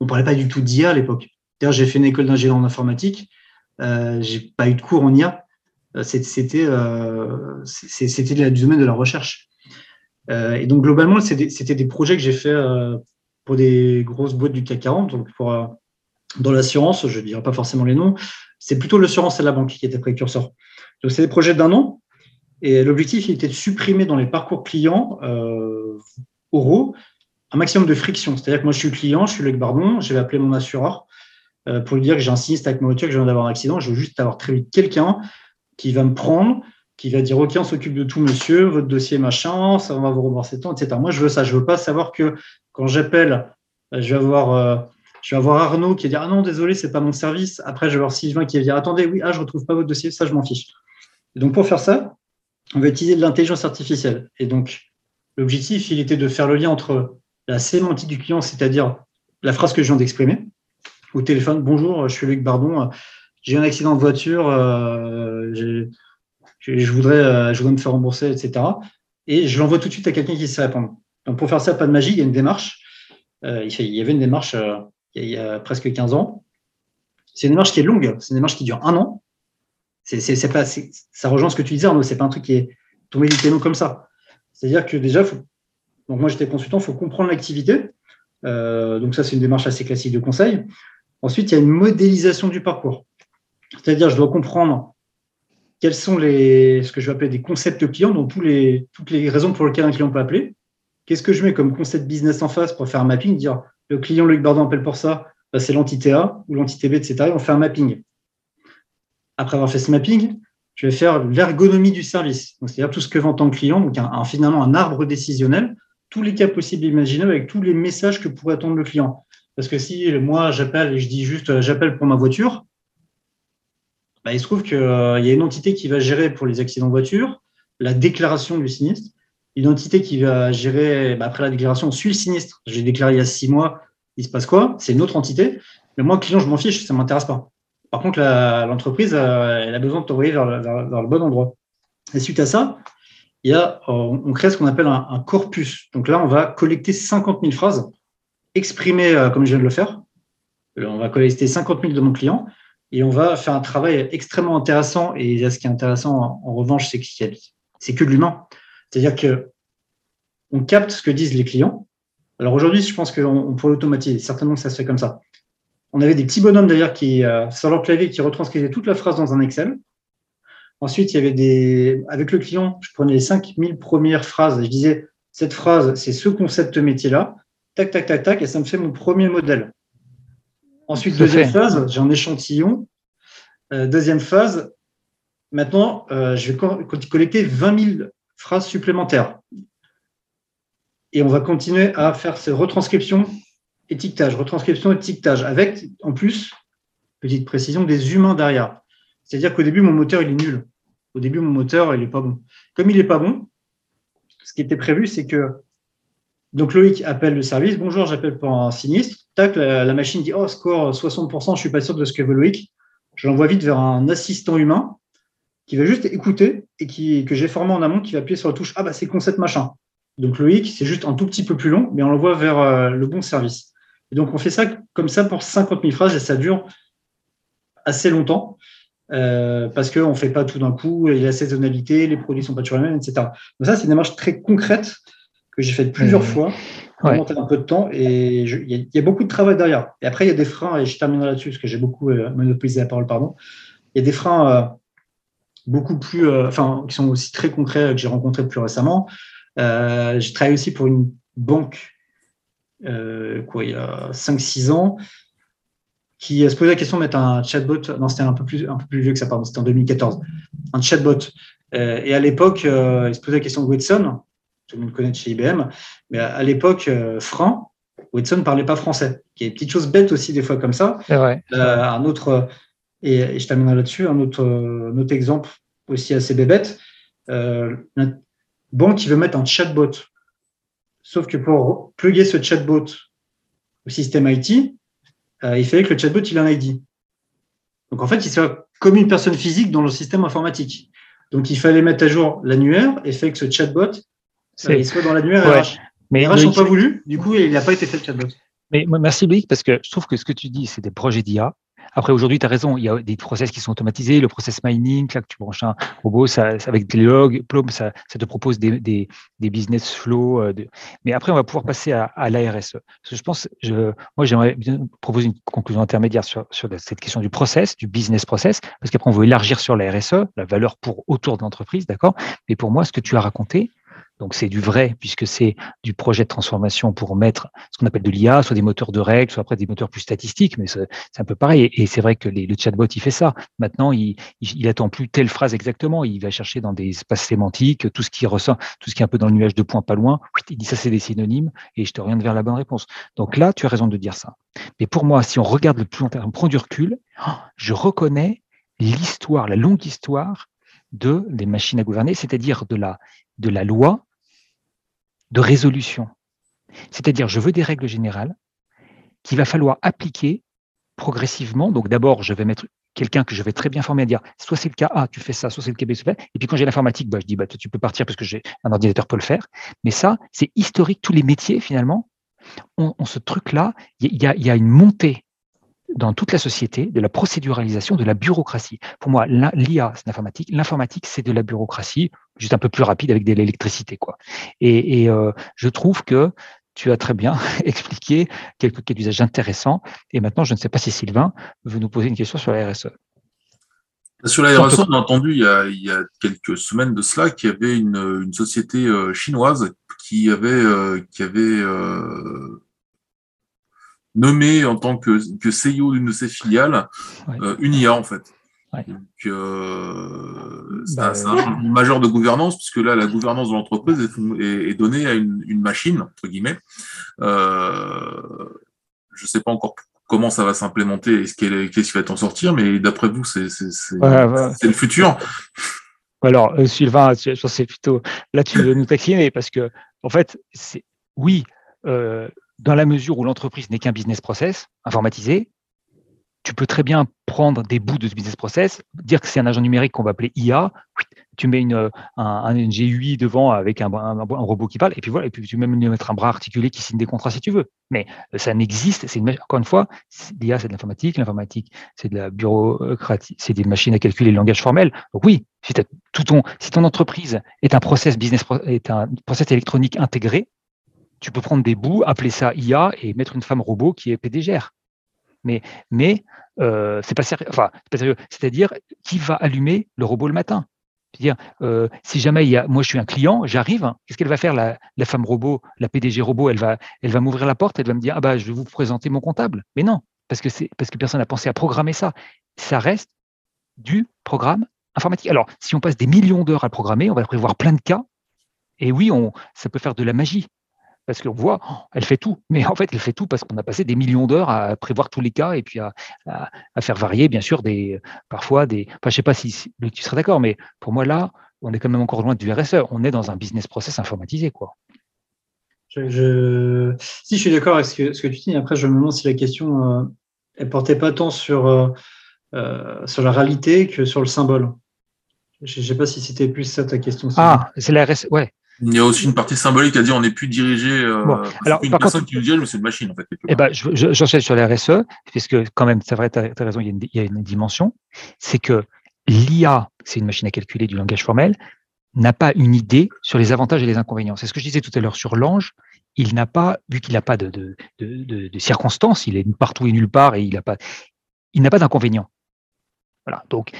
on parlait pas du tout d'IA à l'époque. D'ailleurs j'ai fait une école d'ingénieur en informatique, euh, j'ai pas eu de cours en IA, euh, c'était euh, du domaine de la recherche. Euh, et donc globalement, c'était des, projets que j'ai fait des grosses boîtes du CAC 40, donc pour dans l'assurance, je ne dirai pas forcément les noms, c'est plutôt l'assurance et la banque qui étaient précurseurs. Donc, c'est des projets d'un an. Et l'objectif, était de supprimer dans les parcours clients euh, oraux un maximum de friction. C'est-à-dire que moi, je suis client, je suis Luc Barbon, je vais appeler mon assureur pour lui dire que j'ai un sinistre avec ma voiture, que je viens d'avoir un accident. Je veux juste avoir très vite quelqu'un qui va me prendre, qui va dire OK, on s'occupe de tout, monsieur, votre dossier machin, ça va vous rembourser temps, etc. Moi, je veux ça. Je veux pas savoir que quand j'appelle, euh, je vais avoir euh, je vais avoir Arnaud qui va dire ah non désolé c'est pas mon service. Après je vais avoir Sylvain qui va dire attendez oui ah je retrouve pas votre dossier ça je m'en fiche. donc pour faire ça on va utiliser de l'intelligence artificielle et donc l'objectif il était de faire le lien entre la sémantique du client c'est-à-dire la phrase que je viens d'exprimer au téléphone bonjour je suis Luc Bardon j'ai un accident de voiture, euh, je, voudrais, euh, je voudrais me faire rembourser, etc. Et je l'envoie tout de suite à quelqu'un qui sait répondre. Donc pour faire ça, pas de magie, il y a une démarche. Euh, il y avait une démarche il y a presque 15 ans. C'est une démarche qui est longue, c'est une démarche qui dure un an. C'est, pas, ça rejoint ce que tu disais, Arnaud, c'est pas un truc qui est tombé du canon comme ça. C'est-à-dire que déjà, donc moi j'étais consultant, il faut comprendre l'activité. donc ça, c'est une démarche assez classique de conseil. Ensuite, il y a une modélisation du parcours. C'est-à-dire, je dois comprendre quels sont les, ce que je vais appeler des concepts clients, donc les, toutes les raisons pour lesquelles un client peut appeler. Qu'est-ce que je mets comme concept business en face pour faire un mapping, dire le client Luc Bardon appelle pour ça, bah, c'est l'entité A ou l'entité B, etc. Et on fait un mapping. Après avoir fait ce mapping, je vais faire l'ergonomie du service, c'est-à-dire tout ce que vend tant client, donc finalement un arbre décisionnel, tous les cas possibles imaginables avec tous les messages que pourrait attendre le client. Parce que si moi j'appelle et je dis juste euh, j'appelle pour ma voiture, bah, il se trouve qu'il euh, y a une entité qui va gérer pour les accidents de voiture la déclaration du sinistre, une entité qui va gérer, bah, après la déclaration, on suit le sinistre. J'ai déclaré il y a six mois, il se passe quoi? C'est une autre entité. Mais moi, client, je m'en fiche, ça ne m'intéresse pas. Par contre, l'entreprise, euh, elle a besoin de t'envoyer vers, vers, le bon endroit. Et suite à ça, il y a, on crée ce qu'on appelle un, corpus. Donc là, on va collecter 50 000 phrases exprimées comme je viens de le faire. On va collecter 50 000 de mon client et on va faire un travail extrêmement intéressant. Et ce qui est intéressant, en, revanche, c'est que c'est que de l'humain. C'est-à-dire que on capte ce que disent les clients. Alors aujourd'hui, je pense qu'on pourrait automatiser. Certainement que ça se fait comme ça. On avait des petits bonhommes d'ailleurs qui, euh, sur leur clavier, qui retranscrivaient toute la phrase dans un Excel. Ensuite, il y avait des, avec le client, je prenais les 5000 premières phrases et je disais, cette phrase, c'est ce concept métier-là. Tac, tac, tac, tac, et ça me fait mon premier modèle. Ensuite, deuxième phase, j'ai un échantillon. Euh, deuxième phase, maintenant, euh, je vais collecter 20 000 phrases supplémentaires. Et on va continuer à faire ces retranscriptions, étiquetage, retranscription, étiquetage, avec en plus, petite précision, des humains derrière. C'est-à-dire qu'au début, mon moteur, il est nul. Au début, mon moteur, il n'est pas bon. Comme il n'est pas bon, ce qui était prévu, c'est que donc Loïc appelle le service. Bonjour, j'appelle pour un sinistre. Tac, la, machine dit Oh, score 60%, je suis pas sûr de ce que veut Loïc. Je l'envoie vite vers un assistant humain qui va juste écouter et qui, que j'ai formé en amont, qui va appuyer sur la touche Ah, bah, c'est concept machin. Donc Loïc, c'est juste un tout petit peu plus long, mais on l'envoie vers euh, le bon service. Et donc on fait ça comme ça pour 50 000 phrases et ça dure assez longtemps. Euh, parce qu'on ne fait pas tout d'un coup, il y a la saisonnalité, les produits ne sont pas toujours les mêmes, etc. Donc ça, c'est une démarche très concrète que j'ai fait plusieurs fois, ouais. un peu de temps, et il y, a beaucoup de travail derrière. Et après, il y a des freins, et je terminerai là-dessus, parce que j'ai beaucoup euh, monopolisé la parole, pardon. Il y a des freins euh, beaucoup plus, euh, enfin, qui sont aussi très concrets, que j'ai rencontrés plus récemment. j'ai travaillé aussi pour une banque, quoi, il y a 5-6 ans, qui se posait la question de mettre un chatbot, non, c'était un peu plus, un peu plus vieux que ça, pardon, c'était en 2014, un chatbot. et à l'époque, il se posait la question de Watson, tout le monde connaît chez IBM. Mais à, l'époque, euh, Franc, Watson ne parlait pas français. Il y a des petites choses bêtes aussi, des fois comme ça. Vrai. Euh, un autre, et, je terminerai là-dessus, un autre, un autre exemple aussi assez bébête. Euh, une banque qui veut mettre un chatbot. Sauf que pour plugger ce chatbot au système IT, euh, il fallait que le chatbot il ait un ID. Donc en fait, il soit comme une personne physique dans le système informatique. Donc il fallait mettre à jour l'annuaire et faire que ce chatbot il se dans l'annuaire ouais. RH. Mais RH n'ont pas voulu, du coup, il n'a pas été fait le chatbot. Mais merci Loïc, parce que je trouve que ce que tu dis, c'est des projets d'IA. Après, aujourd'hui, tu as raison, il y a des process qui sont automatisés, le process mining, là, que tu branches un robot, ça, avec des logs, ça, ça te propose des, des, des business flows. Euh, de... Mais après, on va pouvoir passer à, à la RSE. Parce que je pense, je, moi, j'aimerais bien proposer une conclusion intermédiaire sur, sur cette question du process, du business process, parce qu'après, on veut élargir sur la RSE, la valeur pour autour de l'entreprise, d'accord? Mais pour moi, ce que tu as raconté, donc c'est du vrai, puisque c'est du projet de transformation pour mettre ce qu'on appelle de l'IA, soit des moteurs de règles, soit après des moteurs plus statistiques, mais c'est un peu pareil. Et c'est vrai que le chatbot, il fait ça. Maintenant, il, il, attend plus telle phrase exactement. Il va chercher dans des espaces sémantiques, tout ce qui ressent, tout ce qui est un peu dans le nuage de points pas loin. Il dit ça, c'est des synonymes, et je te oriente vers la bonne réponse. Donc là, tu as raison de dire ça. Mais pour moi, si on regarde le plus long terme, on prend du recul, je reconnais l'histoire, la longue histoire de des machines à gouverner, c'est-à-dire de la, de la loi de résolution. C'est-à-dire, je veux des règles générales qu'il va falloir appliquer progressivement. Donc d'abord, je vais mettre quelqu'un que je vais très bien former à dire, soit c'est le cas A, tu fais ça, soit c'est le cas B, tu fais. Et puis quand j'ai l'informatique, bah, je dis, bah, tu peux partir parce que j'ai un ordinateur peut le faire. Mais ça, c'est historique. Tous les métiers, finalement, ont, ce truc-là. Il y, y, a une montée dans toute la société de la procéduralisation de la bureaucratie. Pour moi, l'IA, c'est l'informatique. L'informatique, c'est de la bureaucratie, juste un peu plus rapide avec de l'électricité. quoi. Et, euh, je trouve que tu as très bien *laughs* expliqué quelques cas d'usage intéressants. Et maintenant, je ne sais pas si Sylvain veut nous poser une question sur la RSE. Sur la RSE, on a entendu il y a, quelques semaines de cela qu'il y avait une, société euh, chinoise qui avait, euh, qui avait nommé en tant que, que CEO d'une de ses filiales euh, une IA en fait. Donc, euh, c'est bah, un, majeur de gouvernance, puisque là, la gouvernance de l'entreprise est, est, donnée à une, une, machine, entre guillemets. Euh, je ne sais pas encore comment ça va s'implémenter et ce qu'est-ce qui va en sortir, mais d'après vous, c'est le futur. Alors, Sylvain, je c'est plutôt là tu veux nous taquiner parce que en fait, c'est oui, euh, dans la mesure où l'entreprise n'est qu'un business process informatisé, tu peux très bien prendre des bouts de ce business process, dire que c'est un agent numérique qu'on va appeler IA, tu mets une, un, un GUI devant avec un, robot qui parle, et puis voilà, et puis tu peux même mettre un bras articulé qui signe des contrats si tu veux. Mais ça n'existe, c'est encore une fois, l'IA c'est de l'informatique, l'informatique c'est de la bureaucratie, c'est des machines à calculer le langage formel. Oui, si, tout ton, si ton entreprise est un process business, est un process électronique intégré, tu peux prendre des bouts, appeler ça IA et mettre une femme robot qui est PDGR. Mais, mais euh, c'est pas sérieux. Enfin, c'est pas sérieux. C'est-à-dire, qui va allumer le robot le matin? Dire euh, si jamais moi je suis un client, j'arrive, qu'est-ce qu'elle va faire la, femme robot, la PDG robot? Elle va, elle va m'ouvrir la porte, elle va me dire ah bah je vais vous présenter mon comptable. Mais non, parce que c'est parce que personne n'a pensé à programmer ça. Ça reste du programme informatique. Alors si on passe des millions d'heures à le programmer, on va prévoir plein de cas. Et oui, ça peut faire de la magie parce qu'on voit, oh, elle fait tout. Mais en fait, elle fait tout parce qu'on a passé des millions d'heures à prévoir tous les cas et puis à, faire varier, bien sûr, des, parfois des. Enfin, je ne sais pas si, tu serais d'accord, mais pour moi, là, on est quand même encore loin du RSE. On est dans un business process informatisé. Quoi. Je, Si, je suis d'accord avec ce que, ce que, tu dis. Après, je me demande si la question, ne euh, portait pas tant sur, euh, euh, sur la réalité que sur le symbole. Je ne sais pas si c'était plus ça ta question. Ah, c'est la RSE, ouais. Il y a aussi une partie symbolique à dire on n'est plus dirigé. Euh, alors, une personne qui nous dirige, mais c'est une machine en fait. Eh ben, j'enchaîne sur la RSE, puisque quand même, c'est vrai, tu as, raison, il y, a une, dimension. C'est que l'IA, c'est une machine à calculer du langage formel, n'a pas une idée sur les avantages et les inconvénients. C'est ce que je disais tout à l'heure sur l'ange. Il n'a pas, vu qu'il n'a pas de, de, de, de, circonstances, il est partout et nulle part et il n'a pas, il n'a pas d'inconvénients. Voilà. Donc,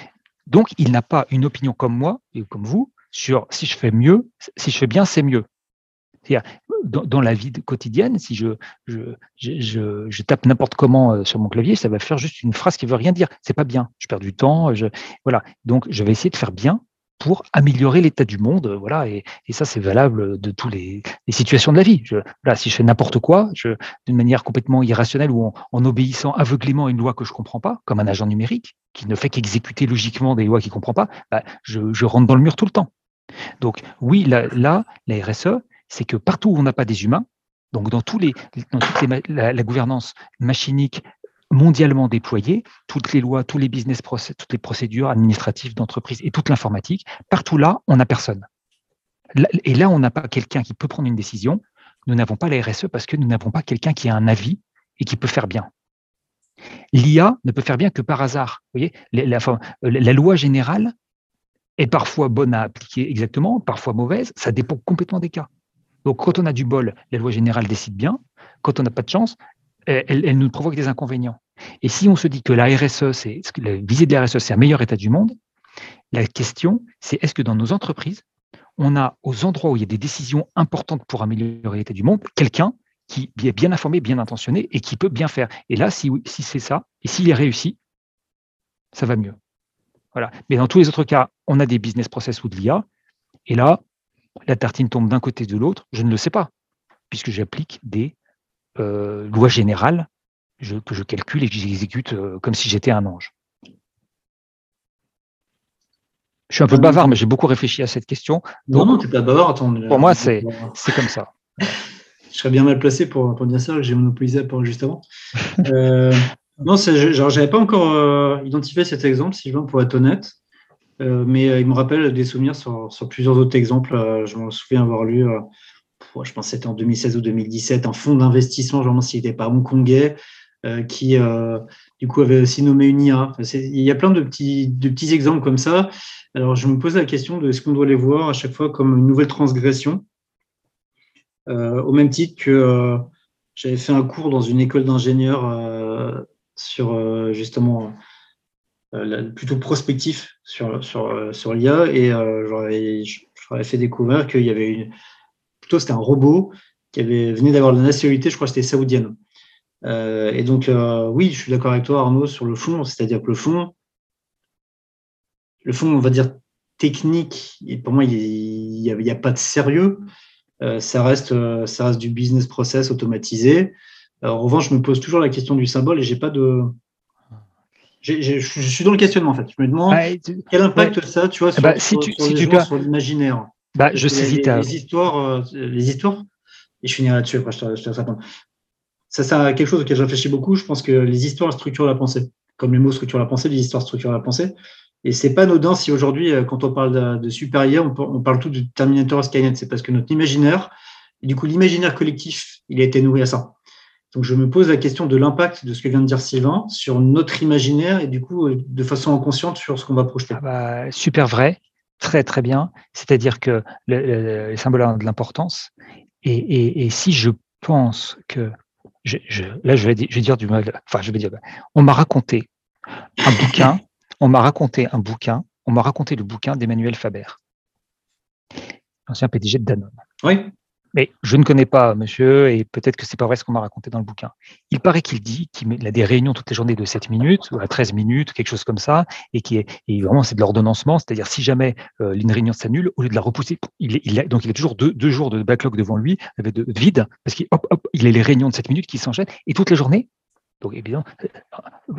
donc, il n'a pas une opinion comme moi et comme vous sur si je fais mieux, si je fais bien, c'est mieux. Dans, la vie quotidienne, si je, tape n'importe comment euh, sur mon clavier, ça va faire juste une phrase qui veut rien dire. C'est pas bien. Je perds du temps. Voilà. Donc, je vais essayer de faire bien pour améliorer l'état du monde. Voilà. Et, ça, c'est valable de toutes les, situations de la vie. Voilà, si je fais n'importe quoi, d'une manière complètement irrationnelle ou en, obéissant aveuglément à une loi que je comprends pas, comme un agent numérique qui ne fait qu'exécuter logiquement des lois qu'il comprend pas, bah, je rentre dans le mur tout le temps. Donc oui, là, la RSE, c'est que partout où on n'a pas des humains, donc dans, tous les, dans toute la, gouvernance machinique mondialement déployée, toutes les lois, tous les business process, toutes les procédures administratives d'entreprise et toute l'informatique, partout là, on n'a personne. Et là, on n'a pas quelqu'un qui peut prendre une décision. Nous n'avons pas la RSE parce que nous n'avons pas quelqu'un qui a un avis et qui peut faire bien. L'IA ne peut faire bien que par hasard. Vous la loi générale est parfois bonne à appliquer exactement, parfois mauvaise, ça dépend complètement des cas. Donc quand on a du bol, la loi générale décide bien, quand on n'a pas de chance, elle, nous provoque des inconvénients. Et si on se dit que la RSE, c'est la visée de la RSE, c'est un meilleur état du monde, la question, c'est est-ce que dans nos entreprises, on a aux endroits où il y a des décisions importantes pour améliorer l'état du monde, quelqu'un qui est bien informé, bien intentionné et qui peut bien faire? Et là, si, si c'est ça, et s'il est réussi, ça va mieux. Voilà. Mais dans tous les autres cas, on a des business process ou de l'IA. Et là, la tartine tombe d'un côté de l'autre. Je ne le sais pas, puisque j'applique des euh, lois générales que je calcule et que j'exécute euh, comme si j'étais un ange. Je suis un peu bavard, mais j'ai beaucoup réfléchi à cette question. non, non, tu n'es pas bavard. pour moi, c'est comme ça. *laughs* Je serais bien mal placé pour, dire ça, j'ai monopolisé pour juste avant. Euh, non, genre, j'avais pas encore euh, identifié cet exemple, Sylvain, pour être honnête. Euh, mais euh, il me rappelle des souvenirs sur, sur plusieurs autres exemples. je me souviens avoir lu, je pense que c'était en 2016 ou 2017, un fonds d'investissement, je me s'il n'était pas hongkongais, qui du coup avait aussi nommé une IA. il y a plein de petits, de petits exemples comme ça. Alors je me pose la question de est-ce qu'on doit les voir à chaque fois comme une nouvelle transgression, au même titre que j'avais fait un cours dans une école d'ingénieurs sur euh, justement euh, plutôt prospectif sur, sur, euh, sur l'IA et j'aurais fait découvrir qu'il y avait une, plutôt c'était un robot qui avait venu d'avoir la nationalité, je crois que c'était saoudienne. et donc, oui, je suis d'accord avec toi, Arnaud, sur le fond, c'est-à-dire que le fond, le fond, on va dire technique, et pour moi, il n'y a, a, pas de sérieux. ça, reste, ça reste du business process automatisé. En revanche, je me pose toujours la question du symbole et j'ai pas de. je suis dans le questionnement en fait. Je me demande quel impact ça, tu vois, bah, sur, si sur, l'imaginaire. Bah, je sais les, les, histoires, euh, les histoires. Et je finirai là-dessus. Après, je te, je te ça, c'est quelque chose auquel je réfléchis beaucoup. Je pense que les histoires structurent la pensée. Comme les mots structurent la pensée, les histoires structurent la pensée. Et c'est pas anodin si aujourd'hui, euh, quand on parle de, super IA, on, parle tout de Terminator Skynet. C'est parce que notre imaginaire, du coup, l'imaginaire collectif, il a été nourri à ça. Donc, je me pose la question de l'impact de ce que vient de dire Sylvain sur notre imaginaire et du coup, euh, de façon inconsciente sur ce qu'on va projeter. Ah bah, super vrai, très très bien. C'est-à-dire que le, symbole a de l'importance. Et, si je pense que, je, là, je vais, je vais dire du mal. Enfin, je vais dire, on m'a raconté un bouquin *laughs* on m'a raconté un bouquin, on m'a raconté le bouquin d'Emmanuel Faber, l'ancien PDG de Danone. Oui. Mais je ne connais pas monsieur, et peut-être que c'est pas vrai ce qu'on m'a raconté dans le bouquin. Il paraît qu'il dit qu'il a des réunions toutes les journées de 7 minutes, ou à 13 minutes, quelque chose comme ça, et qui est et vraiment c'est de l'ordonnancement, c'est-à-dire si jamais euh, une réunion s'annule, au lieu de la repousser, il, il a, donc il a toujours deux, jours de backlog devant lui, avec de, vide, parce qu'il hop, hop, il a les réunions de 7 minutes qui s'enchaînent, et toute la journée, donc évidemment, euh,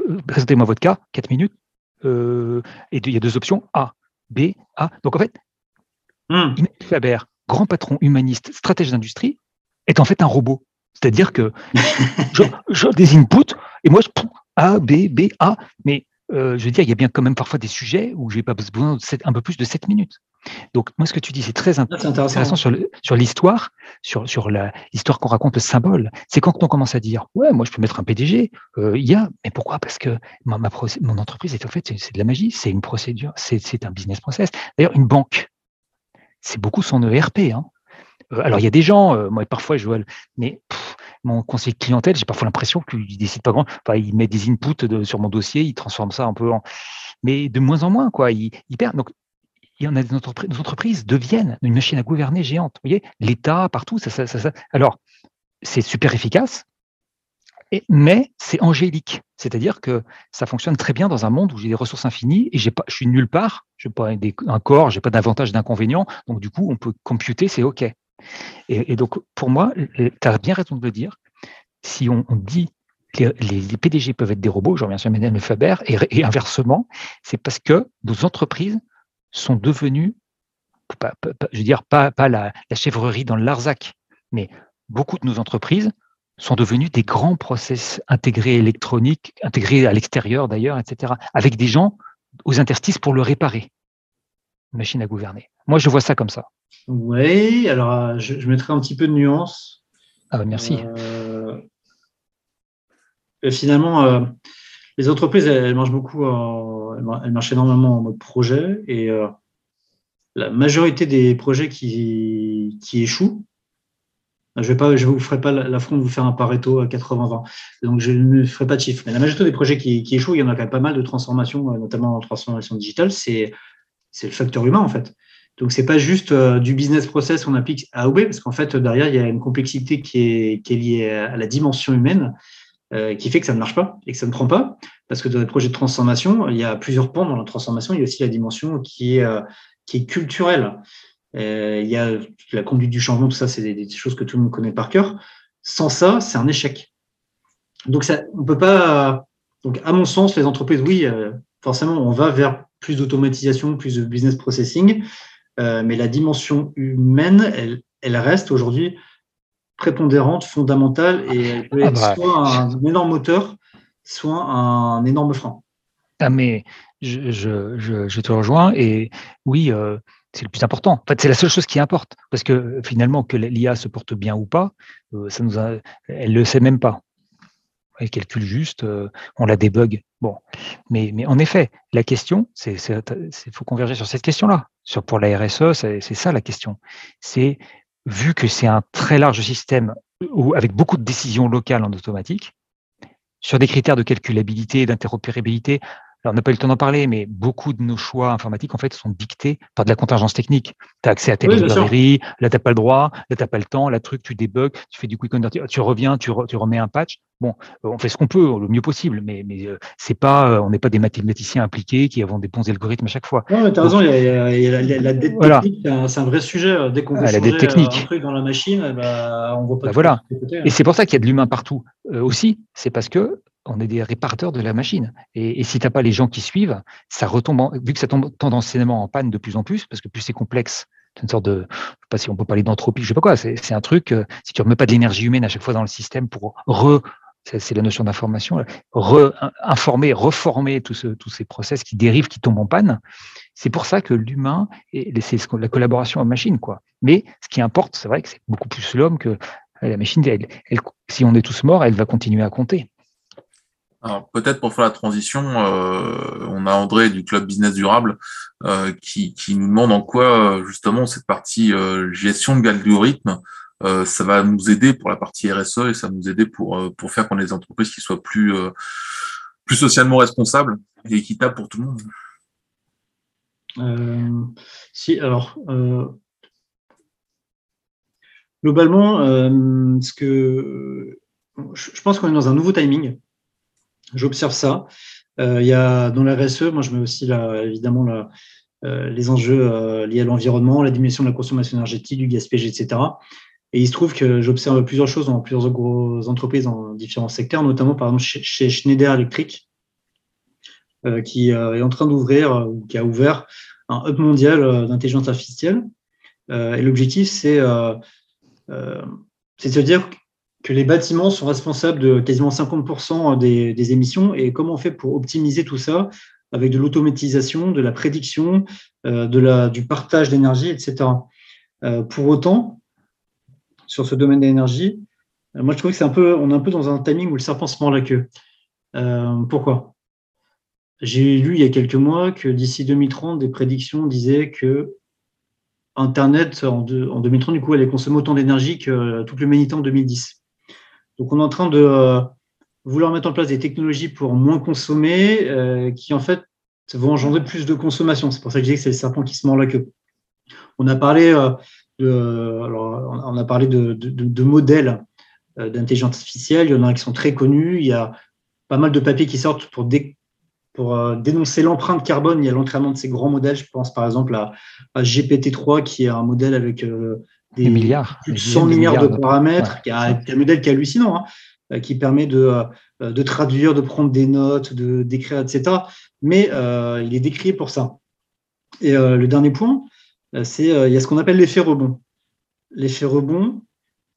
euh, présentez-moi votre cas, 4 minutes, euh, et il y a deux options, A, B, A. Donc en fait, hmm. Faber, grand patron humaniste, stratège d'industrie, est en fait un robot. C'est-à-dire que *laughs* je, je, des inputs et moi je A, B, B, A. Mais euh, je veux dire, il y a bien quand même parfois des sujets où j'ai pas besoin de un peu plus de 7 minutes. Donc, moi, ce que tu dis, c'est très intéressant, sur, l'histoire, sur, sur l'histoire qu'on raconte, le symbole. C'est quand on commence à dire, ouais, moi, je peux mettre un PDG, euh, il y a, mais pourquoi? Parce que ma, mon entreprise est en fait, c'est de la magie, c'est une procédure, c'est un business process. D'ailleurs, une banque, c'est beaucoup son ERP. Hein. Euh, alors, il y a des gens, moi, parfois, je vois, mais mon conseiller clientèle, j'ai parfois l'impression qu'il décide pas grand. Il met des inputs sur mon dossier, il transforme ça un peu en. Mais de moins en moins, quoi. Il, perd. Donc, il y en a des entreprises, nos entreprises deviennent une machine à gouverner géante. Vous voyez, l'État partout, ça, ça, Alors, c'est super efficace, et, mais c'est angélique. C'est-à-dire que ça fonctionne très bien dans un monde où j'ai des ressources infinies et je suis nulle part. Je n'ai pas un corps, j'ai pas d'avantage, d'inconvénient. Donc, du coup, on peut computer, c'est OK. Et, donc, pour moi, tu as bien raison de le dire. Si on, dit que les, PDG peuvent être des robots, je reviens sur Ménel Faber, et, inversement, c'est parce que nos entreprises sont devenues, je veux dire, pas, pas la, chèvrerie dans le Larzac, mais beaucoup de nos entreprises sont devenues des grands process intégrés électroniques, intégrés à l'extérieur d'ailleurs, etc., avec des gens aux interstices pour le réparer. Machine à gouverner. Moi, je vois ça comme ça. Oui, alors euh, je, mettrai un petit peu de nuance. Ah, bah, merci. Euh, finalement, euh, les entreprises, elles, marchent beaucoup, elles marchent énormément en mode projet et la majorité des projets qui, qui échouent, je ne vous ferai pas l'affront de vous faire un Pareto à 80-20, donc je ne ferai pas de chiffres. Mais la majorité des projets qui, échouent, il y en a quand même pas mal de transformations, notamment en transformation digitale, c'est le facteur humain en fait. Donc, c'est pas juste euh, du business process qu'on applique à ou B, parce qu'en fait, derrière, il y a une complexité qui est, liée à la dimension humaine, euh, qui fait que ça ne marche pas et que ça ne prend pas. Parce que dans les projets de transformation, il y a plusieurs pans dans la transformation. Il y a aussi la dimension euh, qui est culturelle. Il y a la conduite du changement, tout ça, c'est des, choses que tout le monde connaît par cœur. Sans ça, c'est un échec. Donc, ça, on peut pas. Donc, à mon sens, les entreprises, oui, forcément, on va vers plus d'automatisation, plus de business processing. Euh, mais la dimension humaine, elle, reste aujourd'hui prépondérante, fondamentale, et elle peut ah être bah. soit un énorme moteur, soit un énorme frein. Ah mais je, te rejoins, et oui, euh, c'est le plus important. En fait, c'est la seule chose qui importe, parce que finalement, que l'IA se porte bien ou pas, euh, elle le sait même pas elle calcule juste, euh, on la débug. Mais, en effet, la question, c'est il faut converger sur cette question-là. Pour la RSE, c'est ça la question. C'est vu que c'est un très large système avec beaucoup de décisions locales en automatique, sur des critères de calculabilité, d'interopérabilité, alors, on n'a pas eu le temps d'en parler, mais beaucoup de nos choix informatiques, en fait, sont dictés par de la contingence technique. Tu as accès à tes oui, librairies, là, tu n'as pas le droit, là, tu n'as pas le temps, la truc, tu débugs, tu fais du quick converter, tu reviens, tu, tu, remets un patch. Bon, on fait ce qu'on peut, le mieux possible, mais, mais euh, c'est pas, euh, on n'est pas des mathématiciens impliqués qui avons des bons algorithmes à chaque fois. Non, mais tu as raison, il y a, la, dette technique, c'est un, vrai sujet. Dès qu'on veut ah, changer un truc dans la machine, eh ben, on voit pas bah, voilà. Et c'est pour ça qu'il y a de l'humain partout euh, aussi. C'est parce que on est des réparateurs de la machine. Et, si tu n'as pas les gens qui suivent, ça retombe, vu que ça tombe tendanciellement en panne de plus en plus, parce que plus c'est complexe, c'est une sorte de, je sais pas si on peut parler d'entropie, je sais pas quoi, c'est un truc, euh, si tu remets pas de l'énergie humaine à chaque fois dans le système pour re, c'est la notion d'information, informer, reformer tous ces process qui dérivent, qui tombent en panne. C'est pour ça que l'humain, c'est la collaboration en machine. Quoi. Mais ce qui importe, c'est vrai que c'est beaucoup plus l'homme que la machine. si on est tous morts, elle va continuer à compter. Alors peut-être pour faire la transition, euh, on a André du club Business Durable euh, qui, nous demande en quoi justement cette partie euh, gestion de l'algorithme euh, ça va nous aider pour la partie RSE et ça va nous aider pour, euh, pour faire qu'on ait des entreprises qui soient plus, euh, plus socialement responsables et équitables pour tout le monde. si, alors, globalement, ce que je pense qu'on est dans un nouveau timing. J'observe ça. il y a dans la RSE, moi je mets aussi là, évidemment les enjeux liés à l'environnement, la diminution de la consommation énergétique, du gaspillage, etc. Et il se trouve que j'observe plusieurs choses dans plusieurs grosses entreprises dans différents secteurs, notamment par exemple chez, Schneider Electric, euh, qui euh, est en train d'ouvrir euh, ou qui a ouvert un hub mondial d'intelligence artificielle. et l'objectif, c'est de se dire que les bâtiments sont responsables de quasiment 50% des, émissions et comment on fait pour optimiser tout ça avec de l'automatisation, de la prédiction, la, du partage d'énergie, etc. pour autant, sur ce domaine d'énergie. Euh, moi, je trouve que un peu, est un peu dans un timing où le serpent se mord la queue. Euh, pourquoi? J'ai lu il y a quelques mois que d'ici 2030, des prédictions disaient que Internet en, 2030, du coup, allait consommer autant d'énergie que toute l'humanité en 2010. Donc, on est en train de euh, vouloir mettre en place des technologies pour moins consommer, qui en fait vont engendrer plus de consommation. C'est pour ça que je dis que c'est le serpent qui se mord la queue. On a parlé alors, on a parlé de, modèles euh, d'intelligence artificielle. Il y en a qui sont très connus. Il y a pas mal de papiers qui sortent pour, euh, dénoncer l'empreinte carbone. Il y a l'entraînement de ces grands modèles. Je pense par exemple à, GPT-3, qui est un modèle avec euh, des, milliards, plus de 100 milliards, de, paramètres, qui, est un modèle qui est hallucinant, hein, qui permet de, de, traduire, de prendre des notes, de d'écrire, etc. Mais il est décrié pour ça. Et le dernier point, euh, c'est euh, il y a ce qu'on appelle l'effet rebond. L'effet rebond,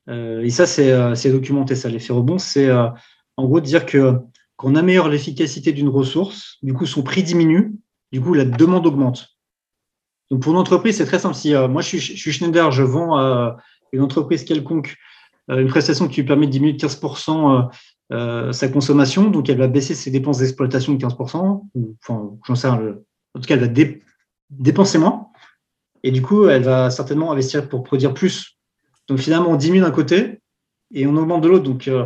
euh, et ça c'est documenté ça. L'effet rebond, c'est en gros de dire que qu'on améliore l'efficacité d'une ressource, du coup son prix diminue, du coup la demande augmente. Donc pour une entreprise, c'est très simple. Si moi je suis, Schneider, je vends à une entreprise quelconque une prestation qui lui permet de diminuer de 15% sa consommation, donc elle va baisser ses dépenses d'exploitation de 15%, ou, enfin j'en sais rien, en tout cas elle va dépenser moins. Et du coup, elle va certainement investir pour produire plus. Donc finalement, on diminue d'un côté et on augmente de l'autre. Donc euh,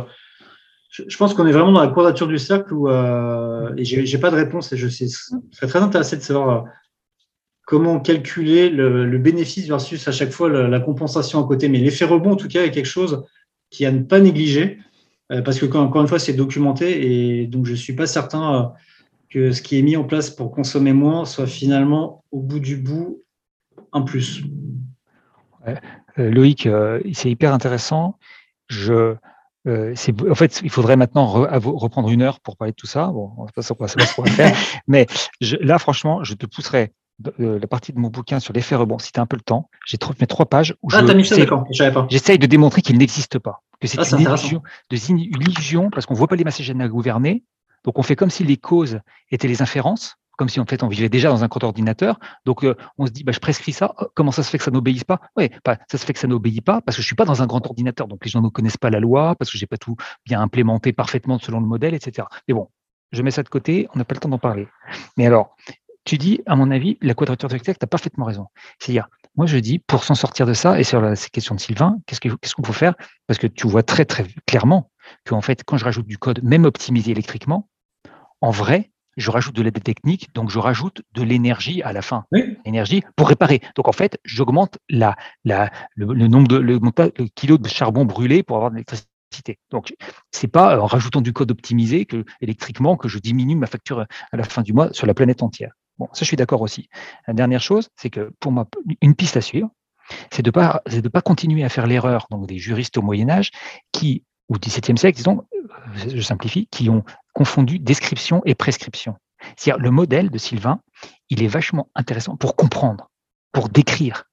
je, pense qu'on est vraiment dans la quadrature du cercle où, euh, j'ai pas de réponse. Et je, serais très intéressé de savoir euh, comment calculer le, bénéfice versus à chaque fois la, compensation à côté. Mais l'effet rebond, en tout cas, est quelque chose qui à ne pas négliger, parce que encore une fois, c'est documenté, et donc je ne suis pas certain que ce qui est mis en place pour consommer moins soit finalement, au bout du bout, en plus. Euh, Loïc, euh, c'est hyper intéressant. Je, euh, en fait, il faudrait maintenant reprendre une heure pour parler de tout ça. Bon, on va pas ce qu'on va faire. *laughs* Mais là, franchement, je te pousserai la partie de mon bouquin sur l'effet rebond, si tu as un peu le temps. J'ai mes trois pages où ah, j'essaye de démontrer qu'il n'existe pas. Que c'est ah, une, illusion, une illusion parce qu'on ne voit pas les massagènes à gouverner. Donc, on fait comme si les causes étaient les inférences comme si en fait on vivait déjà dans un compte ordinateur. Donc euh, on se dit, bah, je prescris ça. Oh, comment ça se fait que ça n'obéisse pas? Oui, ça se fait que ça n'obéit pas parce que je suis pas dans un grand ordinateur. Donc les gens ne connaissent pas la loi parce que j'ai pas tout bien implémenté parfaitement selon le modèle, etc. Mais bon, je mets ça de côté. On n'a pas le temps d'en parler. Mais alors, tu dis, à mon avis, la quadrature du cercle, tu as parfaitement raison. C'est-à-dire, moi je dis, pour s'en sortir de ça, et sur la question de Sylvain, qu'est-ce qu'il faut faire? Parce que tu vois très très clairement qu'en fait, quand je rajoute du code, même optimisé électriquement, en vrai, je rajoute de l'aide technique, donc je rajoute de l'énergie à la fin. L'énergie pour réparer. Donc en fait, j'augmente la, la, le, nombre de le, le kilo de charbon brûlé pour avoir de l'électricité. Donc c'est pas en rajoutant du code optimisé que électriquement que je diminue ma facture à la fin du mois sur la planète entière. Bon, ça je suis d'accord aussi. La dernière chose, c'est que pour moi, une piste à suivre, c'est de pas de pas continuer à faire l'erreur des juristes au Moyen Âge qui au XVIIe siècle, disons, euh, je simplifie, qui ont confondu description et prescription. C'est-à-dire le modèle de Sylvain, il est vachement intéressant pour comprendre, pour décrire.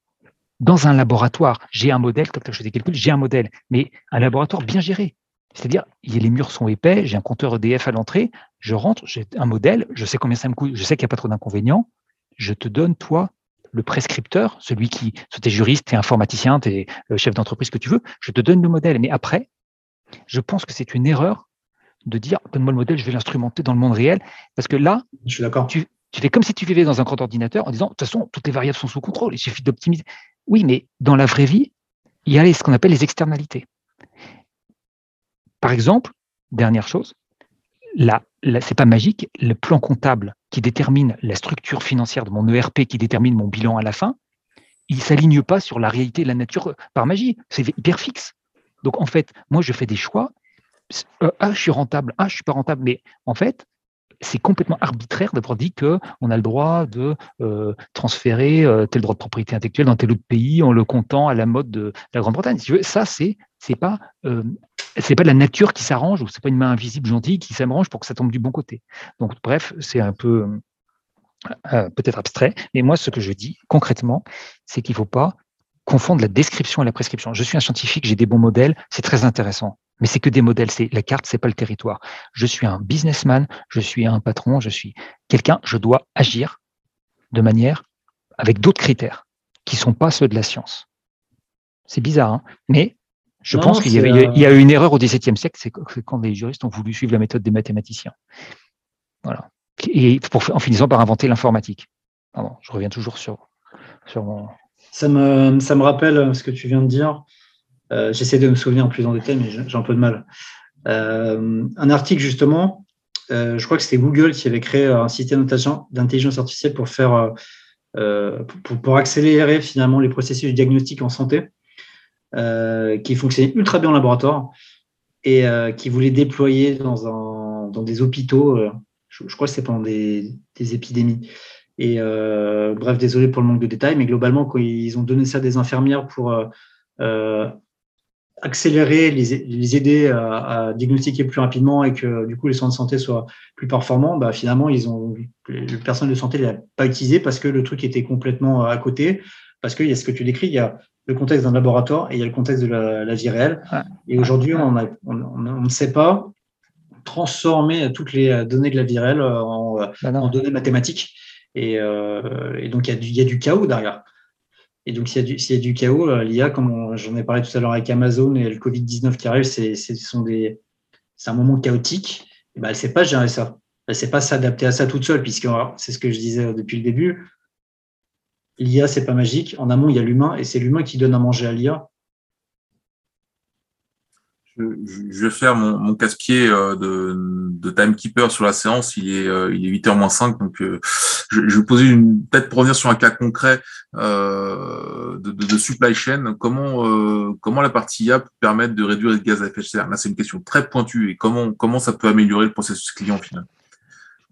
Dans un laboratoire, j'ai un modèle, quand je fais des calculs, j'ai un modèle, mais un laboratoire bien géré. C'est-à-dire, les murs sont épais, j'ai un compteur EDF à l'entrée, je rentre, j'ai un modèle, je sais combien ça me coûte, je sais qu'il n'y a pas trop d'inconvénients. Je te donne, toi, le prescripteur, celui qui, soit tu es juriste, tu es informaticien, tu es le chef d'entreprise que tu veux, je te donne le modèle. Mais après, je pense que c'est une erreur de dire donne-moi le modèle, je vais l'instrumenter dans le monde réel. Parce que là, je suis d'accord. Tu, tu fais comme si tu vivais dans un grand ordinateur en disant de toute façon, toutes les variables sont sous contrôle, il suffit d'optimiser. Oui, mais dans la vraie vie, il y a ce qu'on appelle les externalités. Par exemple, dernière chose, là, là c'est pas magique, le plan comptable qui détermine la structure financière de mon ERP, qui détermine mon bilan à la fin, il s'aligne pas sur la réalité de la nature par magie. C'est hyper fixe. Donc en fait, moi je fais des choix. Euh, ah, je suis rentable. Ah, je suis pas rentable. Mais en fait, c'est complètement arbitraire d'avoir dit qu'on a le droit de euh, transférer euh, tel droit de propriété intellectuelle dans tel autre pays en le comptant à la mode de la Grande-Bretagne. Si ça, c'est c'est pas euh, c'est pas la nature qui s'arrange ou c'est pas une main invisible gentille qui s'arrange pour que ça tombe du bon côté. Donc bref, c'est un peu peut-être abstrait, mais moi ce que je dis concrètement, c'est qu'il faut pas confondre la description et la prescription. Je suis un scientifique, j'ai des bons modèles, c'est très intéressant mais c'est que des modèles. C'est la carte, c'est pas le territoire. Je suis un businessman, je suis un patron, je suis quelqu'un. Je dois agir de manière avec d'autres critères qui sont pas ceux de la science. C'est bizarre, hein mais je pense qu'il y, a eu une erreur au XVIIe siècle, c'est quand les juristes ont voulu suivre la méthode des mathématiciens. Voilà. Et en finissant par inventer l'informatique. je reviens toujours sur, sur mon. Ça me, ça me rappelle ce que tu viens de dire. Euh, j'essaie de me souvenir plus en détail, mais j'ai un peu de mal. Euh, un article justement, euh, je crois que c'était Google qui avait créé un système d'intelligence artificielle pour faire, pour, accélérer finalement les processus de diagnostic en santé, qui fonctionnait ultra bien en laboratoire et qui voulait déployer dans, des hôpitaux. Je, crois que c'est pendant des, des, épidémies. Et bref, désolé pour le manque de détails, mais globalement, quand ils ont donné ça à des infirmières pour accélérer, les, aider à, diagnostiquer plus rapidement et que du coup les soins de santé soient plus performants, bah, finalement ils ont le personnel de santé ne l'a pas utilisé parce que le truc était complètement à côté, parce qu'il y a ce que tu décris, il y a le contexte d'un laboratoire et il y a le contexte de la, vie réelle. Et aujourd'hui, on, on, ne sait pas transformer toutes les données de la vie réelle en, bah données mathématiques. Et, euh, et donc il y, a du, il y a du chaos derrière. Et donc, s'il y, y, a du chaos, euh, l'IA, comme j'en ai parlé tout à l'heure avec Amazon et le Covid-19 qui arrive, c'est un moment chaotique. Et ben, elle ne sait pas gérer ça. Elle ne sait pas s'adapter à ça toute seule, puisque c'est ce que je disais depuis le début. L'IA, c'est pas magique. En amont, il y a l'humain, et c'est l'humain qui donne à manger à l'IA je, vais faire mon, mon casse-pied euh, de, timekeeper sur la séance. Il est, euh, il est 8h moins 5. Donc, euh, je, je, vais poser une, peut-être pour revenir sur un cas concret de, supply chain. Comment, comment la partie IA peut permettre de réduire les gaz à effet de serre? Là, c'est une question très pointue. Et comment, comment ça peut améliorer le processus client final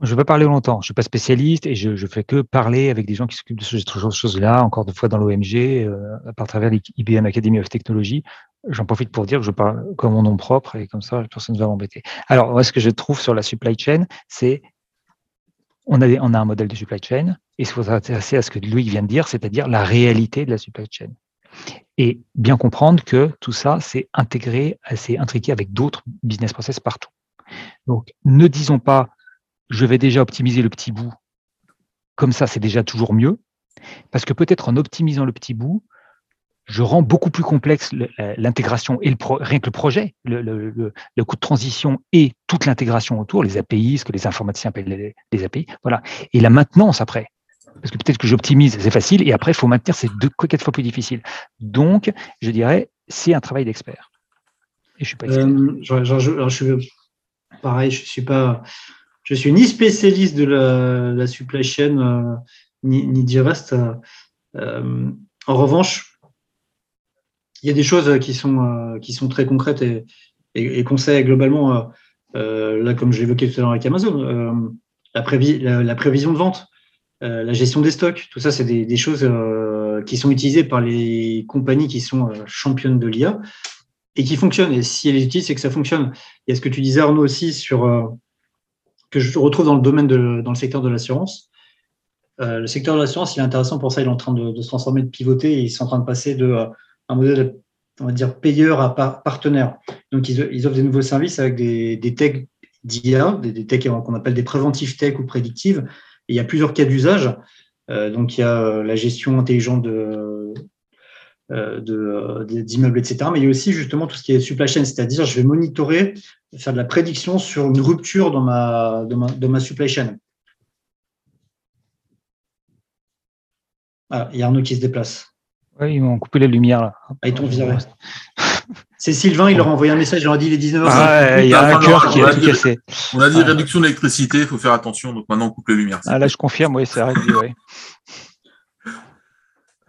je ne vais pas parler longtemps. Je ne suis pas spécialiste et je ne fais que parler avec des gens qui s'occupent de ce genre de choses-là, encore deux fois dans l'OMG, euh, à travers l'IBM Academy of Technology. J'en profite pour dire que je parle comme mon nom propre et comme ça, personne ne va m'embêter. Alors, moi, ce que je trouve sur la supply chain, c'est on a, on a un modèle de supply chain et il faut s'intéresser à ce que Louis vient de dire, c'est-à-dire la réalité de la supply chain. Et bien comprendre que tout ça, c'est intégré, c'est intriqué avec d'autres business process partout. Donc, ne disons pas je vais déjà optimiser le petit bout. Comme ça, c'est déjà toujours mieux. Parce que peut-être en optimisant le petit bout, je rends beaucoup plus complexe l'intégration et le rien que le projet, le, coût de transition et toute l'intégration autour, les API, ce que les informaticiens appellent les, API, voilà. Et la maintenance après. Parce que peut-être que j'optimise, c'est facile, et après, il faut maintenir, c'est deux, quatre fois plus difficile. Donc, je dirais, c'est un travail d'expert. Et je suis pas euh, je, suis pareil, je suis pas je suis ni spécialiste de la, supply chain, euh, ni, ni, du reste. Euh, en revanche, il y a des choses qui sont, euh, qui sont très concrètes et, et, qu'on sait globalement, là, comme je l'évoquais tout à l'heure avec Amazon, la, la, prévision de vente, la gestion des stocks, tout ça, c'est des, des, choses qui sont utilisées par les compagnies qui sont championnes de l'IA et qui fonctionnent. Et si elles les utilisent, c'est que ça fonctionne. Il y a ce que tu disais, Arnaud, aussi sur que je retrouve dans le domaine de, dans le secteur de l'assurance. Euh, le secteur de l'assurance, il est intéressant pour ça. Il est en train de, se transformer, de pivoter. Ils sont en train de passer de euh, un modèle on va dire, payeurs à partenaires. Donc, ils, offrent des nouveaux services avec des, des techs d'IA, des, des techs qu'on appelle des préventifs tech ou prédictives. il y a plusieurs cas d'usage. Euh, donc, il y a la gestion intelligente de, d'immeubles, etc. Mais il y a aussi justement tout ce qui est supply chain, c'est-à-dire je vais monitorer, faire de la prédiction sur une rupture dans ma, dans ma, dans ma supply chain. Ah, il y a Arnaud qui se déplace. Oui, ils m'ont coupé la lumière là. Ah, ils t'ont viré. *laughs* C'est Sylvain, il leur a envoyé un message, il leur a dit les 19h. Ah, il y a un cœur qui a tout cassé. On a dit réduction d'électricité, il faut faire attention, donc maintenant on coupe la lumière. Ah là, je confirme, oui, c'est réduit,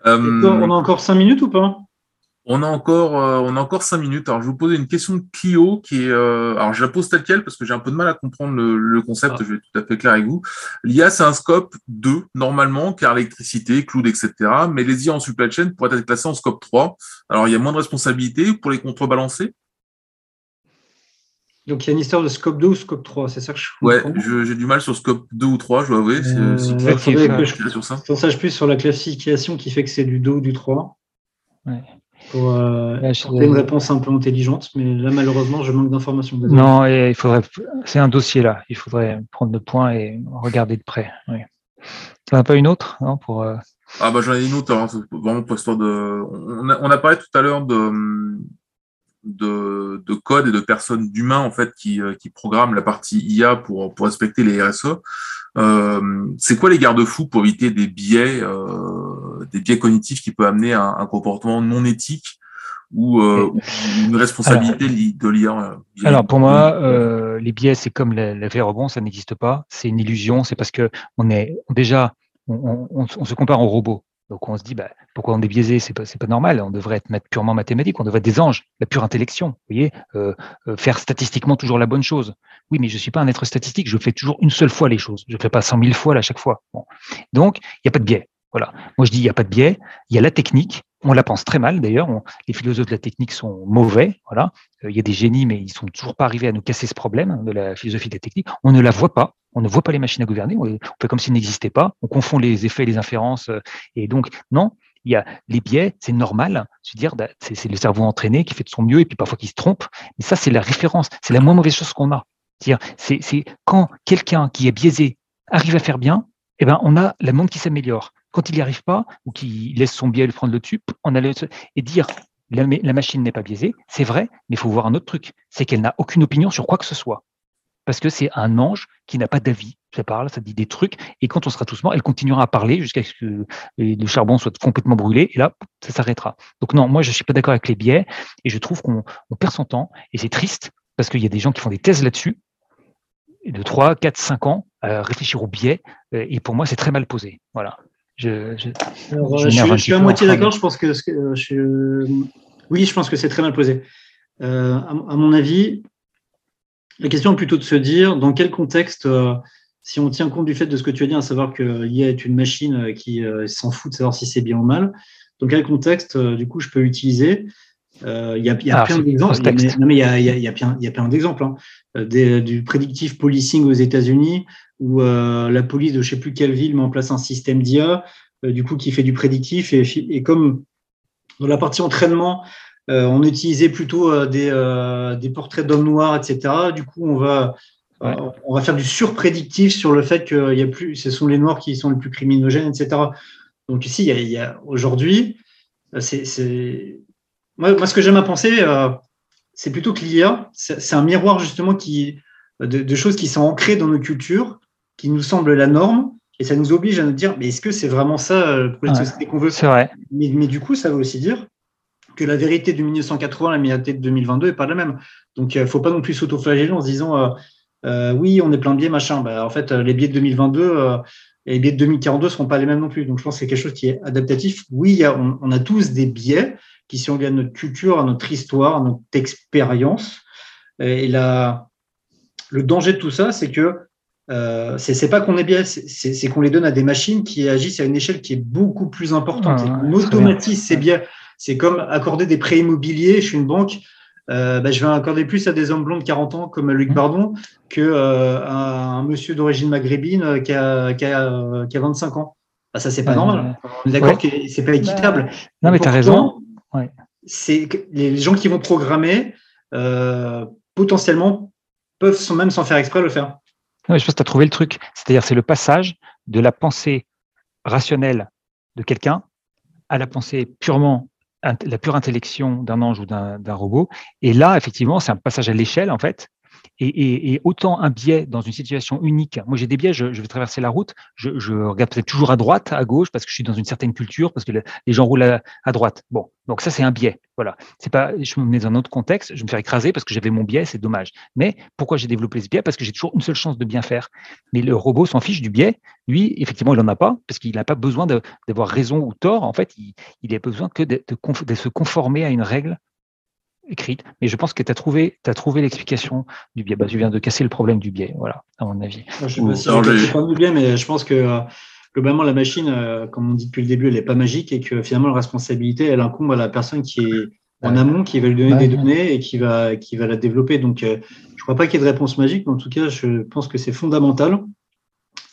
Euh, on a encore 5 minutes ou pas? On a encore, euh, on a encore cinq minutes. Alors, je vais vous poser une question de Clio qui est, euh, alors je la pose telle quelle parce que j'ai un peu de mal à comprendre le, concept. Ah. Je vais être tout à fait clair avec vous. L'IA, c'est un scope 2 normalement, car l'électricité, cloud, etc. Mais les IA en supply chain pourraient être classés en scope 3. Alors, il y a moins de responsabilité pour les contrebalancer. Donc, il y a une histoire de scope 2 ou scope 3, c'est ça que je Ouais, j'ai du mal sur scope 2 ou 3, je dois avouer. C'est, euh, je, sur ça. Je plus sur la classification qui fait que c'est du 2 ou du 3. Ouais pour euh, une réponse un peu intelligente, mais là malheureusement je manque d'informations. Non, et il faudrait, c'est un dossier là, il faudrait prendre le point et regarder de près. Oui. Tu n'en as pas une autre non, pour euh, Ah bah j'en ai une autre, hein, vraiment pour histoire de. On a, on a parlé tout à l'heure de, de, de code et de personnes d'humains en fait qui, euh, qui programment la partie IA pour, pour respecter les RSE. Euh, c'est quoi les garde-fous pour éviter des biais, euh, des biais cognitifs qui peuvent amener à un, comportement non éthique ou, euh, une responsabilité de l'IA Alors pour moi, les biais, c'est comme l'effet rebond, ça n'existe pas. C'est une illusion. C'est parce que on est déjà, on, on, on se compare aux robots. Donc on se dit, bah, pourquoi on est biaisé? C'est pas, pas normal. On devrait être purement mathématique. On devrait être des anges, la pure intellection. Vous voyez, euh, euh, faire statistiquement toujours la bonne chose. Oui, mais je suis pas un être statistique. Je fais toujours une seule fois les choses. Je fais pas cent mille fois à chaque fois. Donc il n'y a pas de biais. Voilà. Moi je dis il n'y a pas de biais. Il y a la technique. On la pense très mal d'ailleurs. Les philosophes de la technique sont mauvais. Voilà. Euh, il y a des génies, mais ils sont toujours pas arrivés à nous casser ce problème hein, de la philosophie de la technique. On ne la voit pas. On ne voit pas les machines à gouverner. On fait comme s'ils n'existaient pas. On confond les effets, les inférences. Et donc non, il y a les biais, c'est normal. Dire, bah, c'est le cerveau entraîné qui fait de son mieux et puis parfois qui se trompe. Mais ça, c'est la référence. C'est la moins mauvaise chose qu'on a. C'est quand quelqu'un qui est biaisé arrive à faire bien, eh ben, on a le monde qui s'améliore. Quand il n'y arrive pas ou qu'il laisse son biais le prendre le le, et dire la, la machine n'est pas biaisée, c'est vrai, mais il faut voir un autre truc, c'est qu'elle n'a aucune opinion sur quoi que ce soit parce que c'est un ange qui n'a pas d'avis. Ça parle, ça dit des trucs, et quand on sera tous morts, elle continuera à parler jusqu'à ce que le charbon soit complètement brûlé, et là, ça s'arrêtera. Donc non, moi, je suis pas d'accord avec les biais, et je trouve qu'on perd son temps, et c'est triste, parce qu'il y a des gens qui font des thèses là-dessus, de 3, 4, 5 ans, à réfléchir aux biais, euh, et pour moi, c'est très mal posé. Voilà. Je, je, je, suis, à moitié d'accord, je pense que, oui, je pense que c'est très mal posé. Euh, à, mon avis, la question est plutôt de se dire dans quel contexte, euh, si on tient compte du fait de ce que tu as dit, à savoir que l'IA est une machine euh, qui euh, s'en fout de savoir si c'est bien ou mal, dans quel contexte, du coup, je peux utiliser il y a, plein d'exemples. Non, mais il y a, plein, y a plein d'exemples. Hein. du prédictif policing aux États-Unis, où la police de je ne sais plus quelle ville met en place un système d'IA, du coup, qui fait du prédictif. Et, et, comme dans la partie entraînement, euh, on utilisait plutôt euh, euh, des, portraits d'hommes noirs, etc. Du coup, on va, on va faire du surprédictif sur le fait que y a plus, ce sont les noirs qui sont les plus criminogènes, etc. Donc ici, il y a, aujourd'hui, c'est, moi, ce que j'aime à penser, c'est plutôt que l'IA, c'est un miroir justement qui, de, choses qui sont ancrées dans nos cultures, qui nous semblent la norme, et ça nous oblige à nous dire, mais est-ce que c'est vraiment ça pour les sociétés qu'on veut C'est vrai. Mais, mais, du coup, ça veut aussi dire que la vérité de 1980 la vérité de 2022 n'est pas la même. Donc, il euh, ne faut pas non plus s'autoflageller en se disant euh, euh, oui, on est plein de biais, machin. Bah, en fait, les biais de 2022 et les biais de 2042 ne seront pas les mêmes non plus. Donc, je pense que c'est quelque chose qui est adaptatif. Oui, on, a tous des biais qui sont liés à notre culture, à notre histoire, à notre expérience. Et là, le danger de tout ça, c'est que euh, c'est pas qu'on est biais, c'est qu'on les donne à des machines qui agissent à une échelle qui est beaucoup plus importante. Ah, on automatise ces biais. C'est comme accorder des prêts immobiliers. Je suis une banque. Euh, bah, je vais accorder plus à des hommes blonds de 40 ans comme Luc mmh. Bardon que euh, un monsieur d'origine maghrébine qui a, qui, a, qui a 25 ans. Bah, ça, c'est pas normal. On est d'accord que c'est pas équitable. non, mais tu as raison. c'est les gens qui vont programmer potentiellement peuvent même sans faire exprès le faire. Je pense que tu as trouvé le truc. C'est-à-dire, c'est le passage de la pensée rationnelle de quelqu'un à la pensée purement, la pure intellection d'un ange ou d'un robot. Et là, effectivement, c'est un passage à l'échelle, en fait, et, autant un biais dans une situation unique. Moi, j'ai des biais, je, vais traverser la route, je, regarde peut-être toujours à droite, à gauche, parce que je suis dans une certaine culture, parce que les gens roulent à, droite. Bon, donc ça, c'est un biais. Voilà. C'est pas, je me mets dans un autre contexte, je me fais écraser parce que j'avais mon biais, c'est dommage. Mais pourquoi j'ai développé ce biais? Parce que j'ai toujours une seule chance de bien faire. Mais le robot s'en fiche du biais. Lui, effectivement, il n'en a pas, parce qu'il n'a pas besoin d'avoir raison ou tort. En fait, il, il a besoin que de, de se conformer à une règle écrite, mais je pense que tu as trouvé, as trouvé l'explication du biais. Bah, tu viens de casser le problème du biais, voilà, à mon avis. Je ne sais pas si du biais, mais je pense que euh, globalement, la machine, euh, comme on dit depuis le début, elle n'est pas magique et que finalement, la responsabilité, elle incombe à la personne qui est en amont, qui va lui donner des données et qui va, qui va la développer. Donc, euh, je ne crois pas qu'il y ait de réponse magique, mais en tout cas, je pense que c'est fondamental.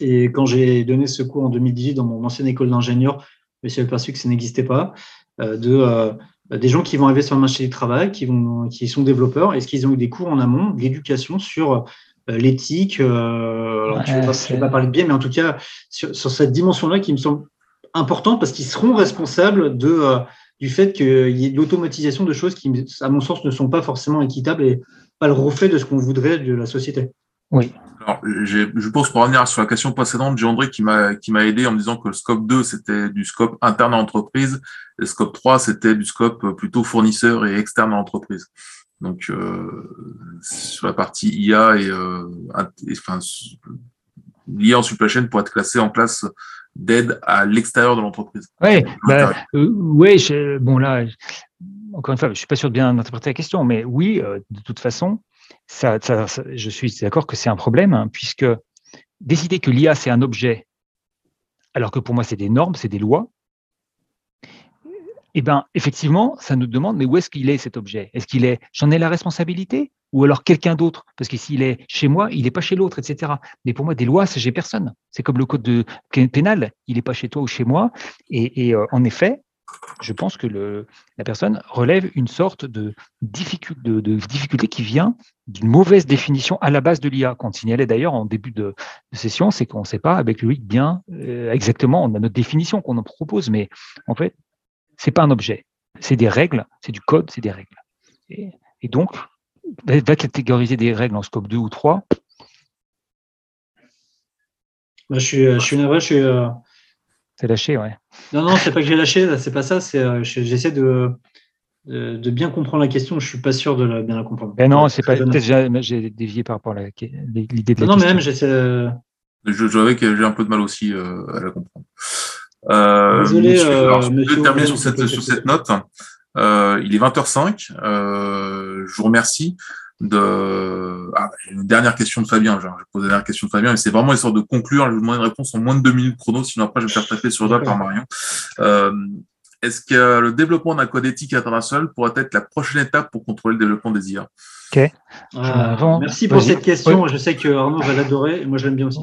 Et quand j'ai donné ce cours en 2018 dans mon ancienne école d'ingénieur, je me suis aperçu que ça n'existait pas. de euh, des gens qui vont arriver sur le marché du travail, qui, vont, qui sont développeurs, est-ce qu'ils ont eu des cours en amont, de l'éducation sur euh, l'éthique euh, Je ne vais pas parler de biais, mais en tout cas, sur, cette dimension-là qui me semble importante parce qu'ils seront responsables de, du fait qu'il y ait de l'automatisation de choses qui, à mon sens, ne sont pas forcément équitables et pas le reflet de ce qu'on voudrait de la société. Oui. Alors, je pense pour revenir sur la question précédente, j'ai André qui m'a qui m'a aidé en me disant que le scope 2 c'était du scope interne à l'entreprise, le scope 3 c'était du scope plutôt fournisseur et externe à l'entreprise. Donc euh, sur la partie IA et, euh, enfin l'IA en supply chain pour être classé en place d'aide à l'extérieur de l'entreprise. Oui, bah, euh, oui, bon là, encore une fois, je suis pas sûr de bien interpréter la question, mais oui, euh, de toute façon, je suis d'accord que c'est un problème, hein, puisque décider que l'IA, c'est un objet, alors que pour moi, c'est des normes, c'est des lois, eh bien, effectivement, ça nous demande, mais où est-ce qu'il est cet objet? Est-ce qu'il est, j'en ai la responsabilité? Ou alors quelqu'un d'autre? Parce que s'il est chez moi, il n'est pas chez l'autre, etc. Mais pour moi, des lois, c'est chez personne. C'est comme le code de, pénal, il n'est pas chez toi ou chez moi. Et, euh, en effet, je pense que la personne relève une sorte de, difficulté, qui vient d'une mauvaise définition à la base de l'IA. Qu'on signalait d'ailleurs en début de, session, c'est qu'on ne sait pas avec lui bien euh, exactement, on a notre définition qu'on en propose, mais en fait, c'est pas un objet. C'est des règles, c'est du code, c'est des règles. Et, donc, va catégoriser des règles en scope 2 ou 3. je suis, je suis je suis, euh, c'est lâché, ouais. Non, non, c'est pas que j'ai lâché, c'est pas ça. C'est euh, j'essaie de, de, bien comprendre la question. Je suis pas sûr de bien la comprendre. Mais non, c'est pas. Peut-être j'ai dévié par rapport à l'idée de la non, question. Non, mais même j'essaie. Je, je que j'ai un peu de mal aussi euh, à la comprendre. Euh, Désolé, je vais terminer sur cette, sur cette note. il est 20h05. je vous remercie de ah, une dernière question de Fabien. Je pose la dernière question de Fabien, mais c'est vraiment histoire de conclure. Je vais vous demander une réponse en moins de deux minutes chrono, sinon après je vais me faire taper sur le doigt par Marion. Euh, Est-ce que le développement d'un code éthique international pourrait être la prochaine étape pour contrôler le développement des IA Ok. Euh, merci pour cette question. Je sais que Arnaud va l'adorer et moi je l'aime bien aussi.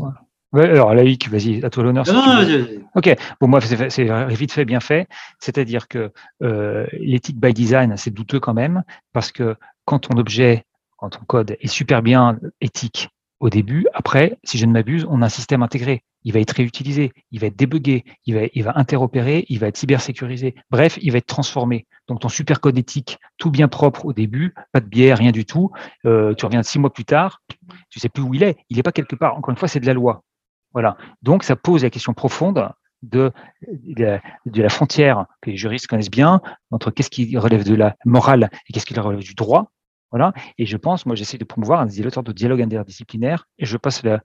Ouais, alors Laïc, vas-y, à toi l'honneur. ok, bon moi c'est vite fait, bien fait. C'est-à-dire que euh, l'éthique by design, c'est douteux quand même, parce que quand ton objet quand ton code est super bien éthique au début, après, si je ne m'abuse, on a un système intégré. Il va être réutilisé, il va être débugué, il va, il va interopérer, il va être cybersécurisé. Bref, il va être transformé. Donc ton super code éthique, tout bien propre au début, pas de biais, rien du tout. Euh, tu reviens six mois plus tard, tu sais plus où il est. Il n'est pas quelque part. Encore une fois, c'est de la loi. Voilà. Donc ça pose la question profonde de, de, la frontière que les juristes connaissent bien entre qu'est-ce qui relève de la morale et qu'est-ce qui relève du droit. Voilà. Et je pense, moi, j'essaie de promouvoir un sorte de dialogue interdisciplinaire et je passe la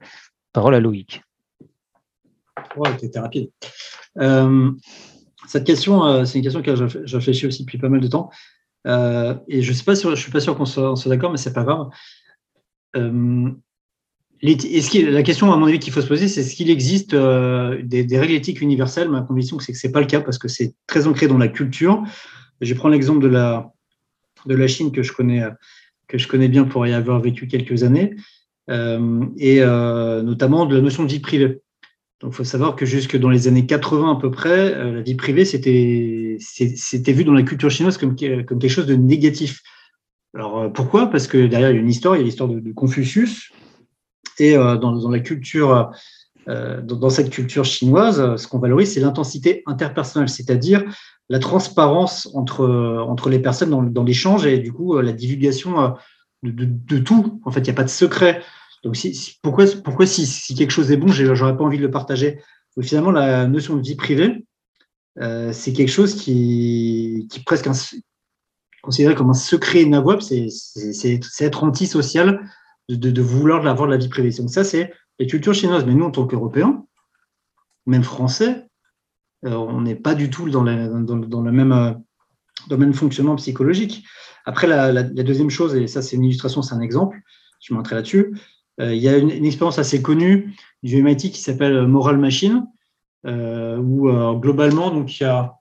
parole à Loïc. Euh, cette question, euh, c'est une question que je réfléchis aussi depuis pas mal de temps. Euh, et je ne suis pas sûr qu'on soit, d'accord, mais c'est pas grave. est-ce la question, à mon avis, qu'il faut se poser, c'est est-ce qu'il existe des, règles éthiques universelles? Ma conviction, c'est que ce n'est pas le cas parce que c'est très ancré dans la culture. Je prendre l'exemple de la, de la Chine que je connais, que je connais bien pour y avoir vécu quelques années, euh, et euh, notamment de la notion de vie privée. Donc, il faut savoir que jusque dans les années 80 à peu près, euh, la vie privée, c'était vu dans la culture chinoise comme, quelque chose de négatif. Alors pourquoi? Parce que derrière il y a une histoire, il y a l'histoire de, Confucius, et dans, la culture, dans, cette culture chinoise, ce qu'on valorise, c'est l'intensité interpersonnelle, c'est-à-dire la transparence entre, entre les personnes dans, l'échange et du coup la divulgation de, de, tout. En fait, il n'y a pas de secret. Donc, si, pourquoi, pourquoi si, quelque chose est bon, j'aurais pas envie de le partager Finalement, la notion de vie privée, euh, c'est quelque chose qui, qui est presque considéré comme un secret inavouable, c'est être antisocial de, de, vouloir avoir de la vie privée. Donc ça, c'est les cultures chinoises. Mais nous, en tant qu'Européens, même Français, euh, on n'est pas du tout dans, euh, le même fonctionnement psychologique. Après, la, deuxième chose, et ça c'est une illustration, c'est un exemple, je montrerai là-dessus, euh, il y a une, expérience assez connue du MIT qui s'appelle Moral Machine, euh, où euh, globalement, il y a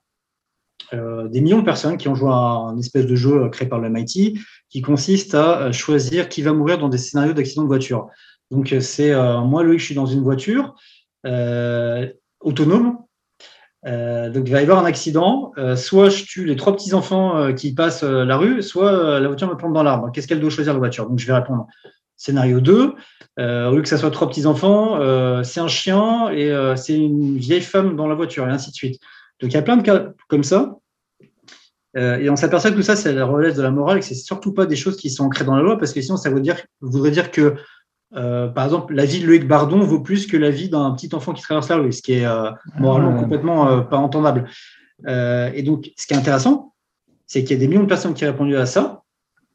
des millions de personnes qui ont joué à un espèce de jeu créé par le MIT qui consiste à choisir qui va mourir dans des scénarios d'accident de voiture. Donc, c'est moi, Loïc, je suis dans une voiture autonome. Donc, il va y avoir un accident. soit je tue les trois petits-enfants qui passent la rue, soit la voiture me plante dans l'arbre. Qu'est-ce qu'elle doit choisir, la voiture? Donc, je vais répondre Scénario 2, euh, au lieu que ça soit trois petits-enfants, euh, c'est un chien et euh, c'est une vieille femme dans la voiture, et ainsi de suite. Donc il y a plein de cas comme ça. et on s'aperçoit que tout ça, c'est la relève de la morale et que c'est surtout pas des choses qui sont ancrées dans la loi, parce que sinon, ça voudrait dire que, par exemple, la vie de Loïc Bardon vaut plus que la vie d'un petit enfant qui traverse la rue, ce qui est moralement complètement pas entendable. et donc, ce qui est intéressant, c'est qu'il y a des millions de personnes qui ont répondu à ça,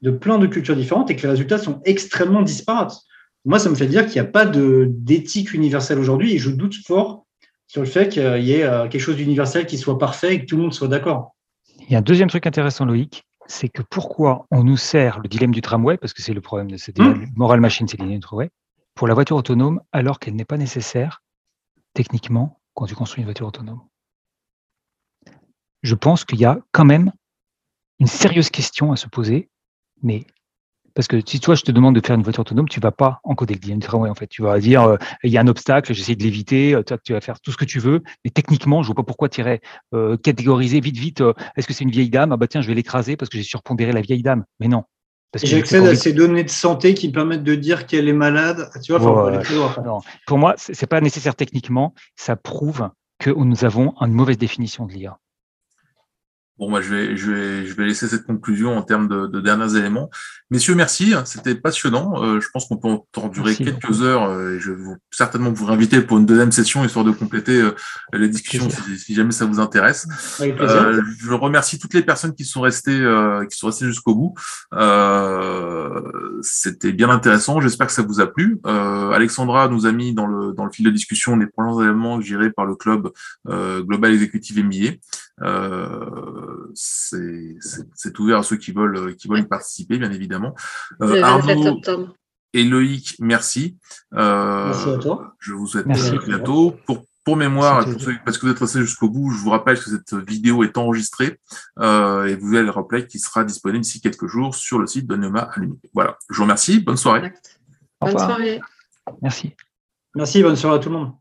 de plein de cultures différentes et que les résultats sont extrêmement disparates. Moi, ça me fait dire qu'il n'y a pas d'éthique universelle aujourd'hui et je doute fort sur le fait qu'il y ait euh, quelque chose d'universel qui soit parfait et que tout le monde soit d'accord. Il y a un deuxième truc intéressant, Loïc, c'est que pourquoi on nous sert le dilemme du tramway, parce que c'est le problème de cette mmh. moral machine, c'est le du tramway, pour la voiture autonome, alors qu'elle n'est pas nécessaire techniquement quand tu construis une voiture autonome. Je pense qu'il y a quand même une sérieuse question à se poser mais parce que si toi, je te demande de faire une voiture autonome, tu vas pas encoder le design tramway en fait. Tu vas dire, euh, il y a un obstacle, j'essaie de l'éviter, euh, tu vas faire tout ce que tu veux, mais techniquement, je vois pas pourquoi tu irais euh, catégoriser vite, vite. Est-ce que c'est une vieille dame? Ah bah tiens, je vais l'écraser parce que j'ai surpondéré la vieille dame. Mais non. J'accède à ces données de santé qui permettent de dire qu'elle est malade. Tu vois, non. Pour moi, c'est pas nécessaire techniquement. Ça prouve que nous avons une mauvaise définition de l'IA. Bon, moi, je vais, je vais, je vais laisser cette conclusion en termes de, de derniers éléments. Messieurs, merci. C'était passionnant. Euh, je pense qu'on peut en durer quelques heures. Euh, et je vais certainement vous réinviter pour une deuxième session, histoire de compléter euh, les discussions si, jamais ça vous intéresse. je remercie toutes les personnes qui sont restées, qui sont restées jusqu'au bout. C'était bien intéressant. J'espère que ça vous a plu. Alexandra nous a mis dans le, dans le fil de discussion les premiers éléments gérés par le club Global Executive MBA. Euh, c'est ouvert à ceux qui veulent, qui veulent y participer, bien évidemment. Euh, Arnaud et Loïc, merci. Euh, merci à toi. Je vous souhaite à bientôt. Pour, pour mémoire, parce que vous êtes resté jusqu'au bout, je vous rappelle que cette vidéo est enregistrée euh, et vous avez le replay qui sera disponible d'ici quelques jours sur le site de Neuma Alumni. Voilà, je vous remercie. Bonne soirée. Bonne soirée. Merci. Merci, bonne soirée à tout le monde.